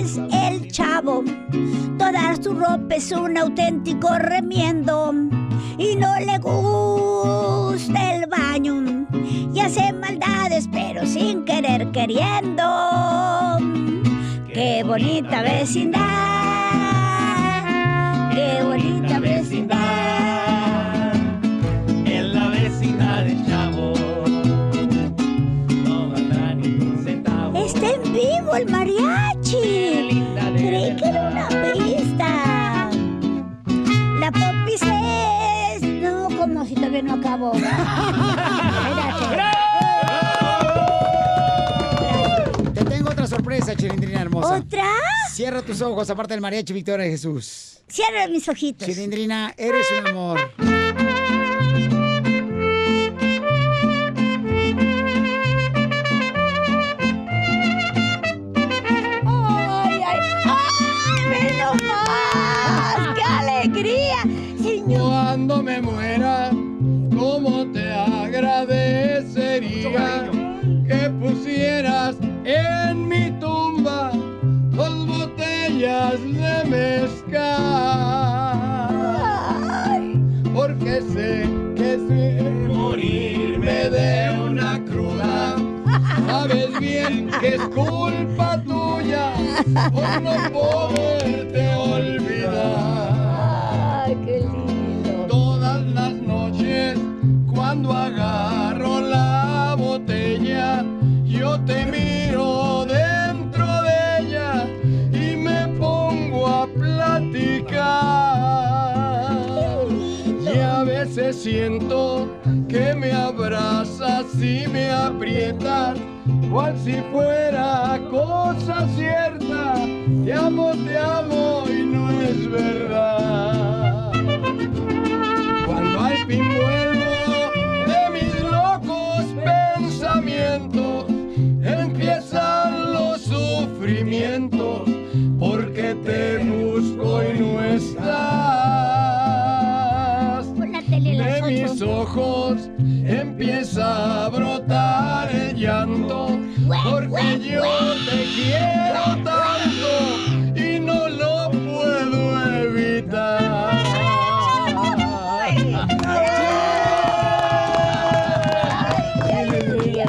Speaker 31: es el chavo, toda su ropa es un auténtico remiendo. Y no le gusta el baño y hace maldades pero sin querer queriendo. Qué bonita vecindad, qué bonita vecindad.
Speaker 5: En la vecindad del chavo no valdrá ni un centavo.
Speaker 31: Está en vivo el mariachi. Creí que era una pista. La popis es... No, como si todavía no acabo.
Speaker 3: sorpresa, Chilindrina hermosa.
Speaker 31: ¿Otra?
Speaker 3: Cierra tus ojos, aparte del mariachi Victoria de Jesús.
Speaker 31: Cierra mis ojitos.
Speaker 3: Chilindrina, eres un amor.
Speaker 5: Bien que es culpa tuya por no poderte olvidar.
Speaker 31: ¡Ay, qué lindo!
Speaker 5: Todas las noches cuando agarro la botella, yo te miro dentro de ella y me pongo a platicar. Y a veces siento que me abrazas y me aprietas, cual si fuera cosa cierta, te amo, te amo y no es verdad. Cuando al fin de mis locos pensamientos, empiezan los sufrimientos, porque te busco y no estás. De mis ojos empieza a brotar llanto, porque yo te quiero tanto y no lo puedo evitar.
Speaker 31: ¡Qué alegría,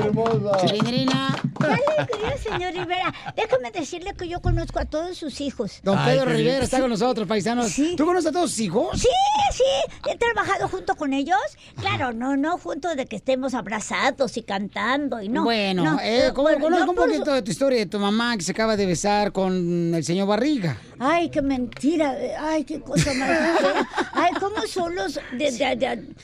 Speaker 31: señor Rivera! Déjame decirle que yo conozco a todos sus hijos.
Speaker 3: Don Pedro Rivera está con nosotros, paisanos. ¿Tú conoces a todos sus hijos?
Speaker 31: Sí, sí, he trabajado junto con ellos. Claro, no, no junto de que estemos abrazados y cantando y no.
Speaker 3: bueno,
Speaker 31: no,
Speaker 3: eh,
Speaker 31: no,
Speaker 3: ¿cómo-
Speaker 31: bueno,
Speaker 3: conozco
Speaker 31: no
Speaker 3: un
Speaker 31: por
Speaker 3: poquito de tu historia de tu mamá que se acaba de besar con el señor Barriga.
Speaker 31: Ay, qué mentira. Ay, qué cosa más. Ay, ¿cómo son los... de- de- de-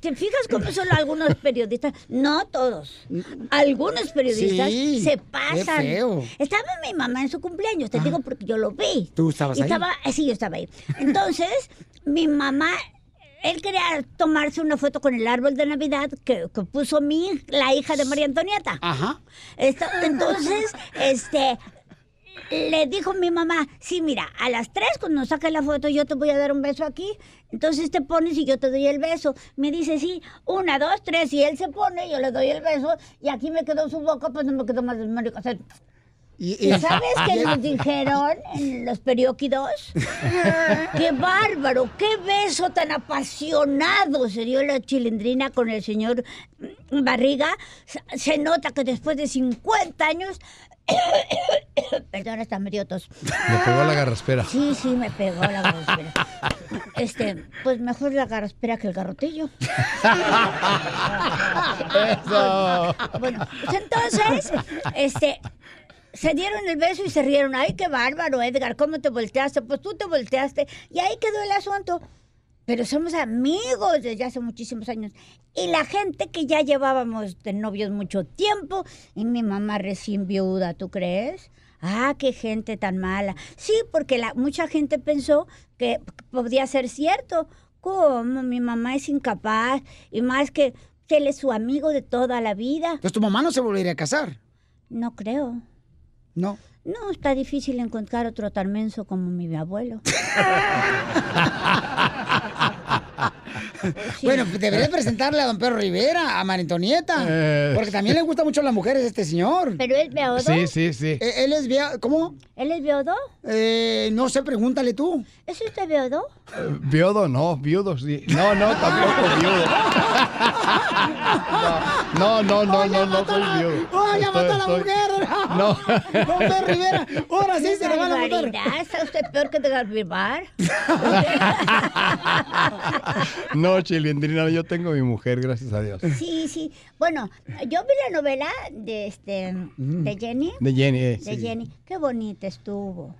Speaker 31: ¿Te fijas cómo son algunos periodistas? No todos. Algunos periodistas
Speaker 3: Sí,
Speaker 31: se
Speaker 3: qué
Speaker 31: pasan.
Speaker 3: feo.
Speaker 31: Estaba mi mamá en su cumpleaños, te digo porque yo lo vi.
Speaker 3: ¿Tú estabas
Speaker 31: Y
Speaker 3: ahí?
Speaker 31: Estaba, eh, sí, yo estaba ahí. Entonces, mi mamá, él quería tomarse una foto con el árbol de Navidad que, que puso mi, la hija de María Antonieta.
Speaker 3: Ajá.
Speaker 31: Entonces, este, le dijo mi mamá, sí, mira, a las tres cuando saque la foto yo te voy a dar un beso aquí. Entonces te pones y yo te doy el beso. Me dice, sí, una, dos, tres, y él se pone, yo le doy el beso, y aquí me quedó su boca, pues no me quedó más médico. hacer. ¿Y sabes qué nos dijeron en los perióditos? ¡Qué bárbaro! ¡Qué beso tan apasionado se dio la chilindrina con el señor Barriga! Se nota que después de 50 años... Perdón, hasta me dio tos.
Speaker 34: Le pegó la garraspera.
Speaker 31: Sí, sí, me pegó la garraspera. Este, pues mejor la garraspera que el garrotillo.
Speaker 5: Eso.
Speaker 31: Bueno, pues entonces, este, se dieron el beso y se rieron. Ay, qué bárbaro, Edgar, ¿cómo te volteaste? Pues tú te volteaste. Y ahí quedó el asunto. Pero somos amigos desde hace muchísimos años. Y la gente que ya llevábamos de novios mucho tiempo, y mi mamá recién viuda, ¿tú crees? Ah, qué gente tan mala. Sí, porque la, mucha gente pensó que podía ser cierto. ¿Cómo? Mi mamá es incapaz. Y más que, él es su amigo de toda la vida.
Speaker 3: Entonces tu mamá no se volvería a casar.
Speaker 31: No creo.
Speaker 3: No.
Speaker 31: No, está difícil encontrar otro tan menso como mi abuelo.
Speaker 3: Bueno, pues debería presentarle a don Pedro Rivera, a.
Speaker 34: Eh.
Speaker 3: Porque también le gustan mucho las mujeres a este señor.
Speaker 31: ¿Pero es viudo?
Speaker 34: Sí, sí, sí.
Speaker 3: Eh, él es viudo. ¿Cómo?
Speaker 31: ¿Él es viudo?
Speaker 3: Eh, no sé, pregúntale tú.
Speaker 31: ¿Es usted viudo?
Speaker 34: Eh, Viudo, no, viudo, sí. No, no, tampoco viudo. No, no, no, no, no soy viudo.
Speaker 3: ¡Oh, ya
Speaker 34: Estoy-
Speaker 3: mató a la
Speaker 34: estoy-
Speaker 3: mujer!
Speaker 34: No.
Speaker 3: Don Pedro Rivera, ahora sí se le va a matar.
Speaker 31: ¿Está usted peor que de Vivar?
Speaker 34: No, Chilindrina, yo tengo mi mujer, gracias a Dios.
Speaker 31: Sí, sí. Bueno, yo vi la novela de este de Jenny.
Speaker 34: De Jenny, eh,
Speaker 31: De
Speaker 34: sí.
Speaker 31: Jenny. Qué bonita estuvo.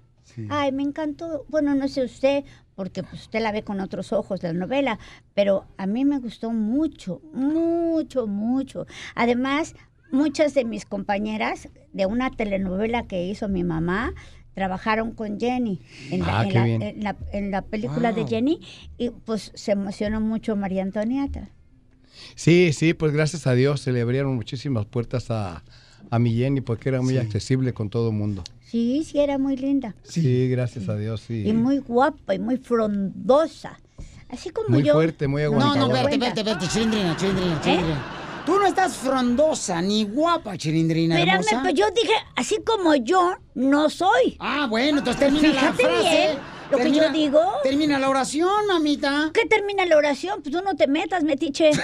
Speaker 31: Ay, me encantó. Bueno, no sé usted, porque pues, usted la ve con otros ojos de la novela, pero a mí me gustó mucho, mucho, mucho. Además, muchas de mis compañeras de una telenovela que hizo mi mamá trabajaron con Jenny en la,
Speaker 34: Ah,
Speaker 31: en la- en la- en la película de. Jenny y pues se emocionó mucho María Antonieta.
Speaker 34: Sí, sí, pues gracias a Dios se le abrieron muchísimas puertas a, a mi Jenny porque era muy accesible con todo el mundo.
Speaker 31: Sí, sí, era muy linda.
Speaker 34: Sí, gracias a Dios, sí.
Speaker 31: Y muy guapa y muy frondosa. Así como
Speaker 34: Muy
Speaker 31: yo.
Speaker 34: fuerte, muy
Speaker 3: No,
Speaker 34: aguantadora.
Speaker 3: no, vete, vete, vete, chilindrina, chilindrina, chilindrina. Tú no estás frondosa ni guapa, chilindrina
Speaker 31: Espérame,
Speaker 3: hermosa.
Speaker 31: pues yo dije, así como yo no soy.
Speaker 3: Ah, bueno, entonces termina
Speaker 31: Fíjate
Speaker 3: la frase.
Speaker 31: bien lo que yo digo.
Speaker 3: Termina la oración, mamita.
Speaker 31: ¿Qué termina la oración? Pues tú no te metas, metiche.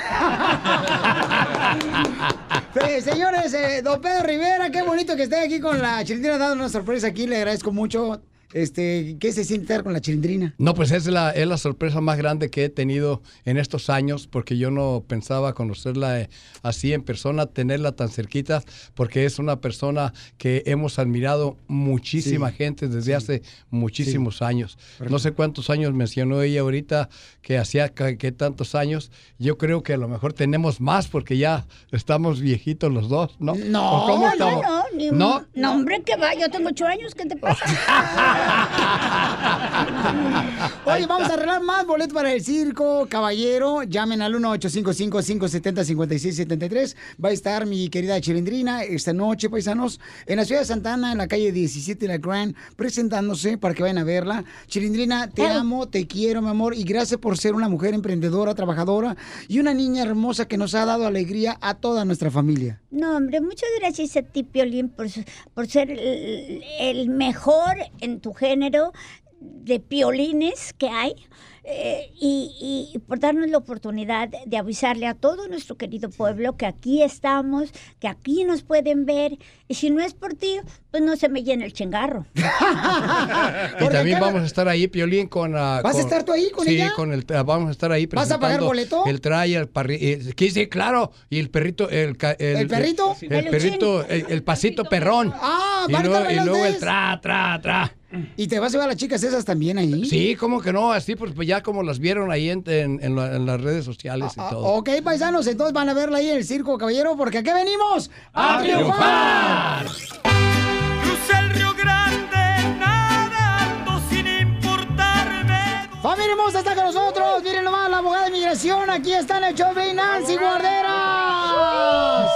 Speaker 3: Eh, señores, eh, don Pedro Rivera, qué bonito que esté aquí con la chilindrina dando una sorpresa aquí. Le agradezco mucho. Este, ¿qué se siente estar con la chilindrina?
Speaker 34: No, pues es la, es la sorpresa más grande que he tenido en estos años, porque yo no pensaba conocerla eh, así en persona, tenerla tan cerquita, porque es una persona que hemos admirado muchísima
Speaker 5: Sí.
Speaker 34: gente desde hace muchísimos años. No sé cuántos años mencionó ella ahorita, que hacía que, que tantos años. Yo creo que a lo mejor tenemos más, porque ya estamos viejitos los dos, ¿no? ¿O
Speaker 31: No,
Speaker 34: cómo
Speaker 31: no, no, ni
Speaker 34: ¿No?
Speaker 31: no, hombre, que va, yo tengo ocho años, ¿qué te pasa?
Speaker 3: Oye, vamos a arreglar más boletos para el circo, caballero. Llamen al 1-855-570-5673. Va a estar mi querida Chilindrina esta noche, paisanos, en la ciudad de Santana, en la calle 17 La Grand, presentándose para que vayan a verla. Chilindrina, te amo, te quiero, mi amor, y gracias por ser una mujer emprendedora, trabajadora y una niña hermosa que nos ha dado alegría a toda nuestra familia.
Speaker 31: No, hombre, muchas gracias a ti, Piolín, por, por ser el, el mejor en tu género de piolines que hay. eh, y, y por darnos la oportunidad de avisarle a todo nuestro querido pueblo que aquí estamos, que aquí nos pueden ver. Y si no es por ti, pues no se me llena el chengarro.
Speaker 34: Y también vamos a estar ahí, Piolín, con... ah,
Speaker 3: ¿Vas a estar tú ahí con
Speaker 34: sí,
Speaker 3: ella?
Speaker 34: con el, ah, vamos a estar ahí
Speaker 3: ¿Vas a pagar
Speaker 34: presentando
Speaker 3: boleto?
Speaker 34: El trae, el sí, claro. Y el perrito... ¿El, ca-
Speaker 3: ¿El perrito?
Speaker 34: El, perrito, el, el pasito perrón.
Speaker 3: Ah,
Speaker 34: y
Speaker 3: ¿van a
Speaker 34: luego,
Speaker 3: estar
Speaker 34: y luego el tra, tra, tra.
Speaker 3: ¿Y te vas a llevar a las chicas esas también ahí?
Speaker 34: Sí, ¿cómo que no? Así, pues, pues ya como las vieron ahí en, en- en la- en las redes sociales y todo.
Speaker 3: Ok, paisanos, entonces van a verla ahí en el circo, caballero, porque aquí venimos
Speaker 34: ¡A triunfar!
Speaker 5: Crucé el Río Grande nadando sin importarme.
Speaker 3: ¡Familia hermosa está con nosotros! Miren nomás, la abogada de inmigración. Aquí está en el show de Nancy Guarderas.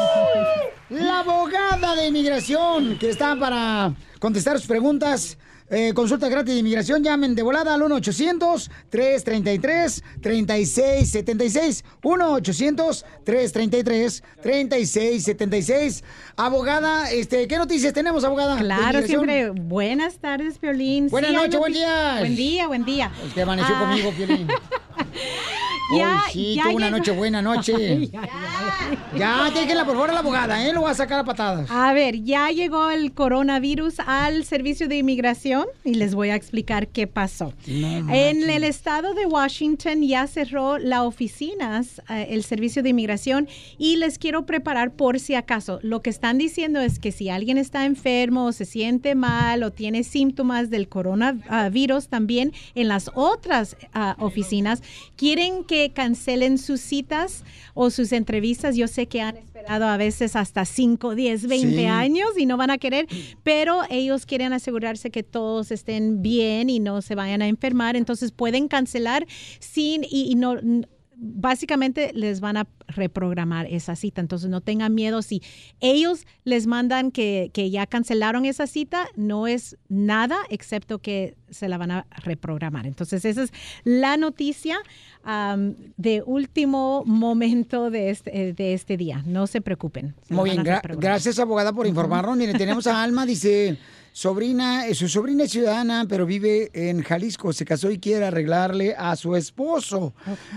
Speaker 3: La abogada de inmigración que está para contestar sus preguntas. Eh, consulta gratis de inmigración. Llamen de volada al 1-800-333-3676. 1-800-333-3676. Abogada, este, ¿qué noticias tenemos, abogada?
Speaker 35: Claro, siempre. Buenas tardes, Piolín.
Speaker 3: Buenas
Speaker 35: Sí,
Speaker 3: noches, buen día.
Speaker 35: Buen día, buen día.
Speaker 3: Que amaneció
Speaker 35: Ah,
Speaker 3: conmigo, Piolín.
Speaker 35: Ya,
Speaker 3: Hoy sí,
Speaker 35: ya
Speaker 3: tuvo una noche buena noche.
Speaker 35: Ay,
Speaker 3: Ya, déjenla por favor a la abogada, ¿eh? Lo voy a sacar a patadas.
Speaker 35: A ver, ya llegó el coronavirus al servicio de inmigración y les voy a explicar qué pasó. en el estado de Washington ya cerró las oficinas, eh, el servicio de inmigración, y les quiero preparar por si acaso. Lo que están diciendo es que si alguien está enfermo o se siente mal o tiene síntomas del coronavirus también en las otras ah, oficinas, quieren que cancelen sus citas o sus entrevistas. Yo sé que han esperado a veces hasta 5, 10, 20
Speaker 36: Sí.
Speaker 35: años y no van a querer, pero ellos quieren asegurarse que todos estén bien y no se vayan a enfermar, entonces pueden cancelar sin y, y no básicamente les van a reprogramar esa cita, entonces no tengan miedo si ellos les mandan que, que ya cancelaron esa cita, no es nada excepto que se la van a reprogramar. Entonces esa es la noticia de último momento de este, eh, de este día, no se preocupen. se
Speaker 3: Muy bien, gra- gracias abogada por informarnos. Mire, tenemos a Alma, dice, sobrina, eh, su sobrina es ciudadana, pero vive en Jalisco, se casó y quiere arreglarle a su esposo.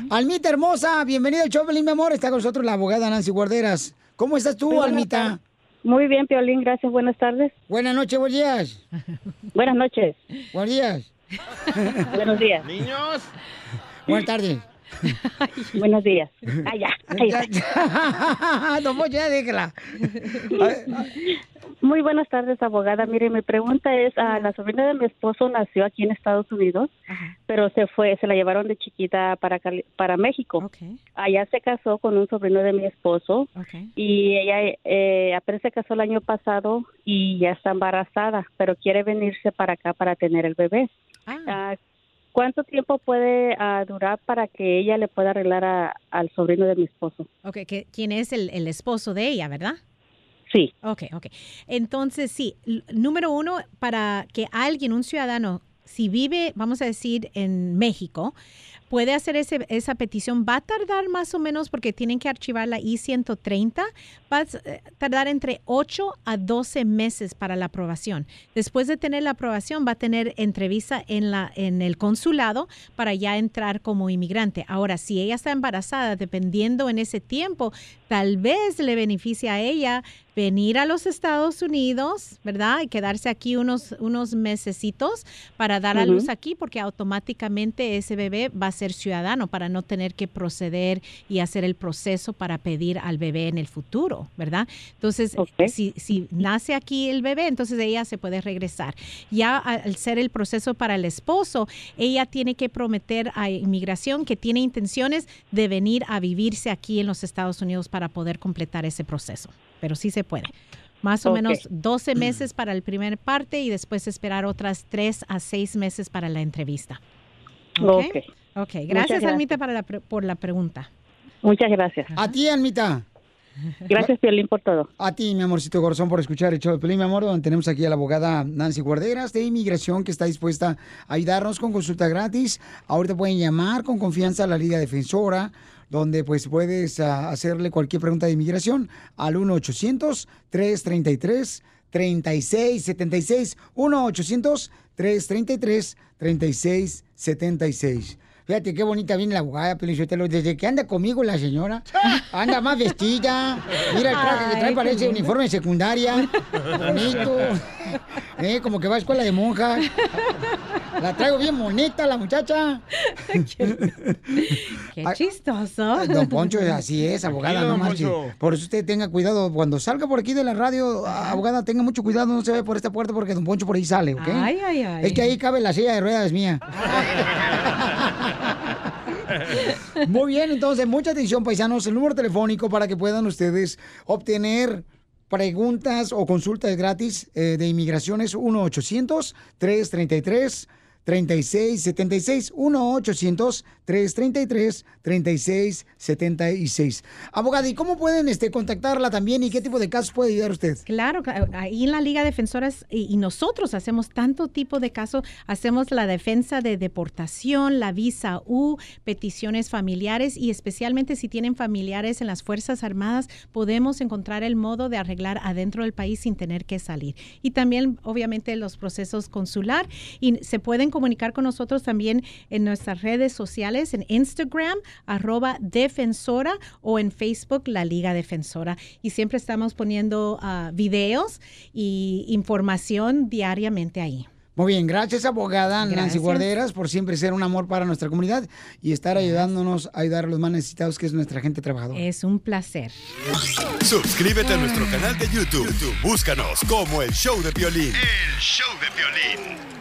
Speaker 3: Almita hermosa, bienvenida al show, mi amor, está con nosotros la abogada Nancy Guarderas. ¿Cómo estás tú,
Speaker 37: Muy
Speaker 3: Almita?
Speaker 37: Muy bien, Piolín, gracias, buenas tardes.
Speaker 3: Buenas noches, buenos días.
Speaker 37: Buenas noches.
Speaker 3: Buenos días.
Speaker 37: Buenos días.
Speaker 11: Niños.
Speaker 3: Buenas tardes.
Speaker 37: Buenos días. Ah, Ya, está.
Speaker 3: ya. No, pues ya déjala.
Speaker 37: Muy buenas tardes, abogada. Mire, mi pregunta es, ah, la sobrina de mi esposo nació aquí en Estados Unidos, pero se fue, se la llevaron de chiquita para Cali- para México. Allá se casó con un sobrino de mi esposo y ella eh, apenas se casó el año pasado y ya está embarazada, pero quiere venirse para acá para tener el bebé. Ah, ¿Cuánto tiempo puede ah, durar para que ella le pueda arreglar a- al sobrino de mi esposo?
Speaker 35: Ok, que- ¿quién es el, el esposo de ella, verdad?
Speaker 37: Sí.
Speaker 35: Ok, ok. Entonces, sí, número uno, para que alguien, un ciudadano, si vive, vamos a decir, en México, puede hacer ese- esa petición. Va a tardar más o menos, porque tienen que archivar la I-130, va a tardar entre 8 a 12 meses para la aprobación. Después de tener la aprobación, va a tener entrevista en, la, en el consulado para ya entrar como inmigrante. Ahora, si ella está embarazada, dependiendo en ese tiempo, tal vez le beneficia a ella venir a los Estados Unidos, ¿verdad? Y quedarse aquí unos, unos mesecitos para dar a luz aquí, porque automáticamente ese bebé va a ser ciudadano para no tener que proceder y hacer el proceso para pedir al bebé en el futuro, ¿verdad? Entonces, si, si nace aquí el bebé, entonces ella se puede regresar. Ya al ser el proceso para el esposo, ella tiene que prometer a inmigración que tiene intenciones de venir a vivirse aquí en los Estados Unidos para poder completar ese proceso. Pero sí se puede. Más o menos 12 meses para el primer parte y después esperar otras 3 a 6 meses para la entrevista.
Speaker 37: Ok.
Speaker 35: Ok, gracias, Almita, para la pre- por la pregunta.
Speaker 37: Muchas gracias.
Speaker 3: A ti, Almita.
Speaker 37: Gracias, Piolín, por todo.
Speaker 3: A ti, mi amorcito corazón, por escuchar el show de Pelín, mi amor, donde tenemos aquí a la abogada Nancy Guarderas de Inmigración, que está dispuesta a ayudarnos con consulta gratis. Ahorita pueden llamar con confianza a la Liga Defensora, donde pues puedes ah, hacerle cualquier pregunta de inmigración al 1-800-333-3676. 1-800-333-3676. Fíjate qué bonita viene la abogada, Pelichotelo. Desde que anda conmigo la señora, anda más vestida. Mira el traje que trae, parece uniforme secundaria. Bonito. Eh, como que va a escuela de monja. La traigo bien bonita, la muchacha.
Speaker 35: Qué chistoso.
Speaker 3: Don Poncho, así es, abogada, no marche. Por eso usted tenga cuidado. Cuando salga por aquí de la radio, abogada, tenga mucho cuidado, no se ve por esta puerta porque Don Poncho por ahí sale, ¿ok?
Speaker 35: Ay, ay, ay.
Speaker 3: Es que ahí cabe la silla de ruedas mía. Muy bien, entonces, mucha atención, paisanos. El número telefónico para que puedan ustedes obtener preguntas o consultas gratis eh, de inmigración es 1-800-333. 3676 1-800-333-3676. Abogada, ¿y cómo pueden este, contactarla también y qué tipo de casos puede ayudar usted?
Speaker 35: Claro, ahí en la Liga Defensoras y, y nosotros hacemos tanto tipo de casos, hacemos la defensa de deportación, la visa U, peticiones familiares y especialmente si tienen familiares en las Fuerzas Armadas, podemos encontrar el modo de arreglar adentro del país sin tener que salir. Y también, obviamente, los procesos consular y se pueden comunicar con nosotros también en nuestras redes sociales, en Instagram, arroba defensora o en Facebook, la Liga Defensora. Y siempre estamos poniendo ah, videos y información diariamente ahí.
Speaker 3: Muy bien, gracias abogada Nancy. Guarderas por siempre ser un amor para nuestra comunidad y estar ayudándonos a ayudar a los más necesitados que es nuestra gente trabajadora.
Speaker 35: Es un placer.
Speaker 2: Suscríbete a nuestro canal de YouTube. YouTube, Búscanos como el show de violín. El show de violín.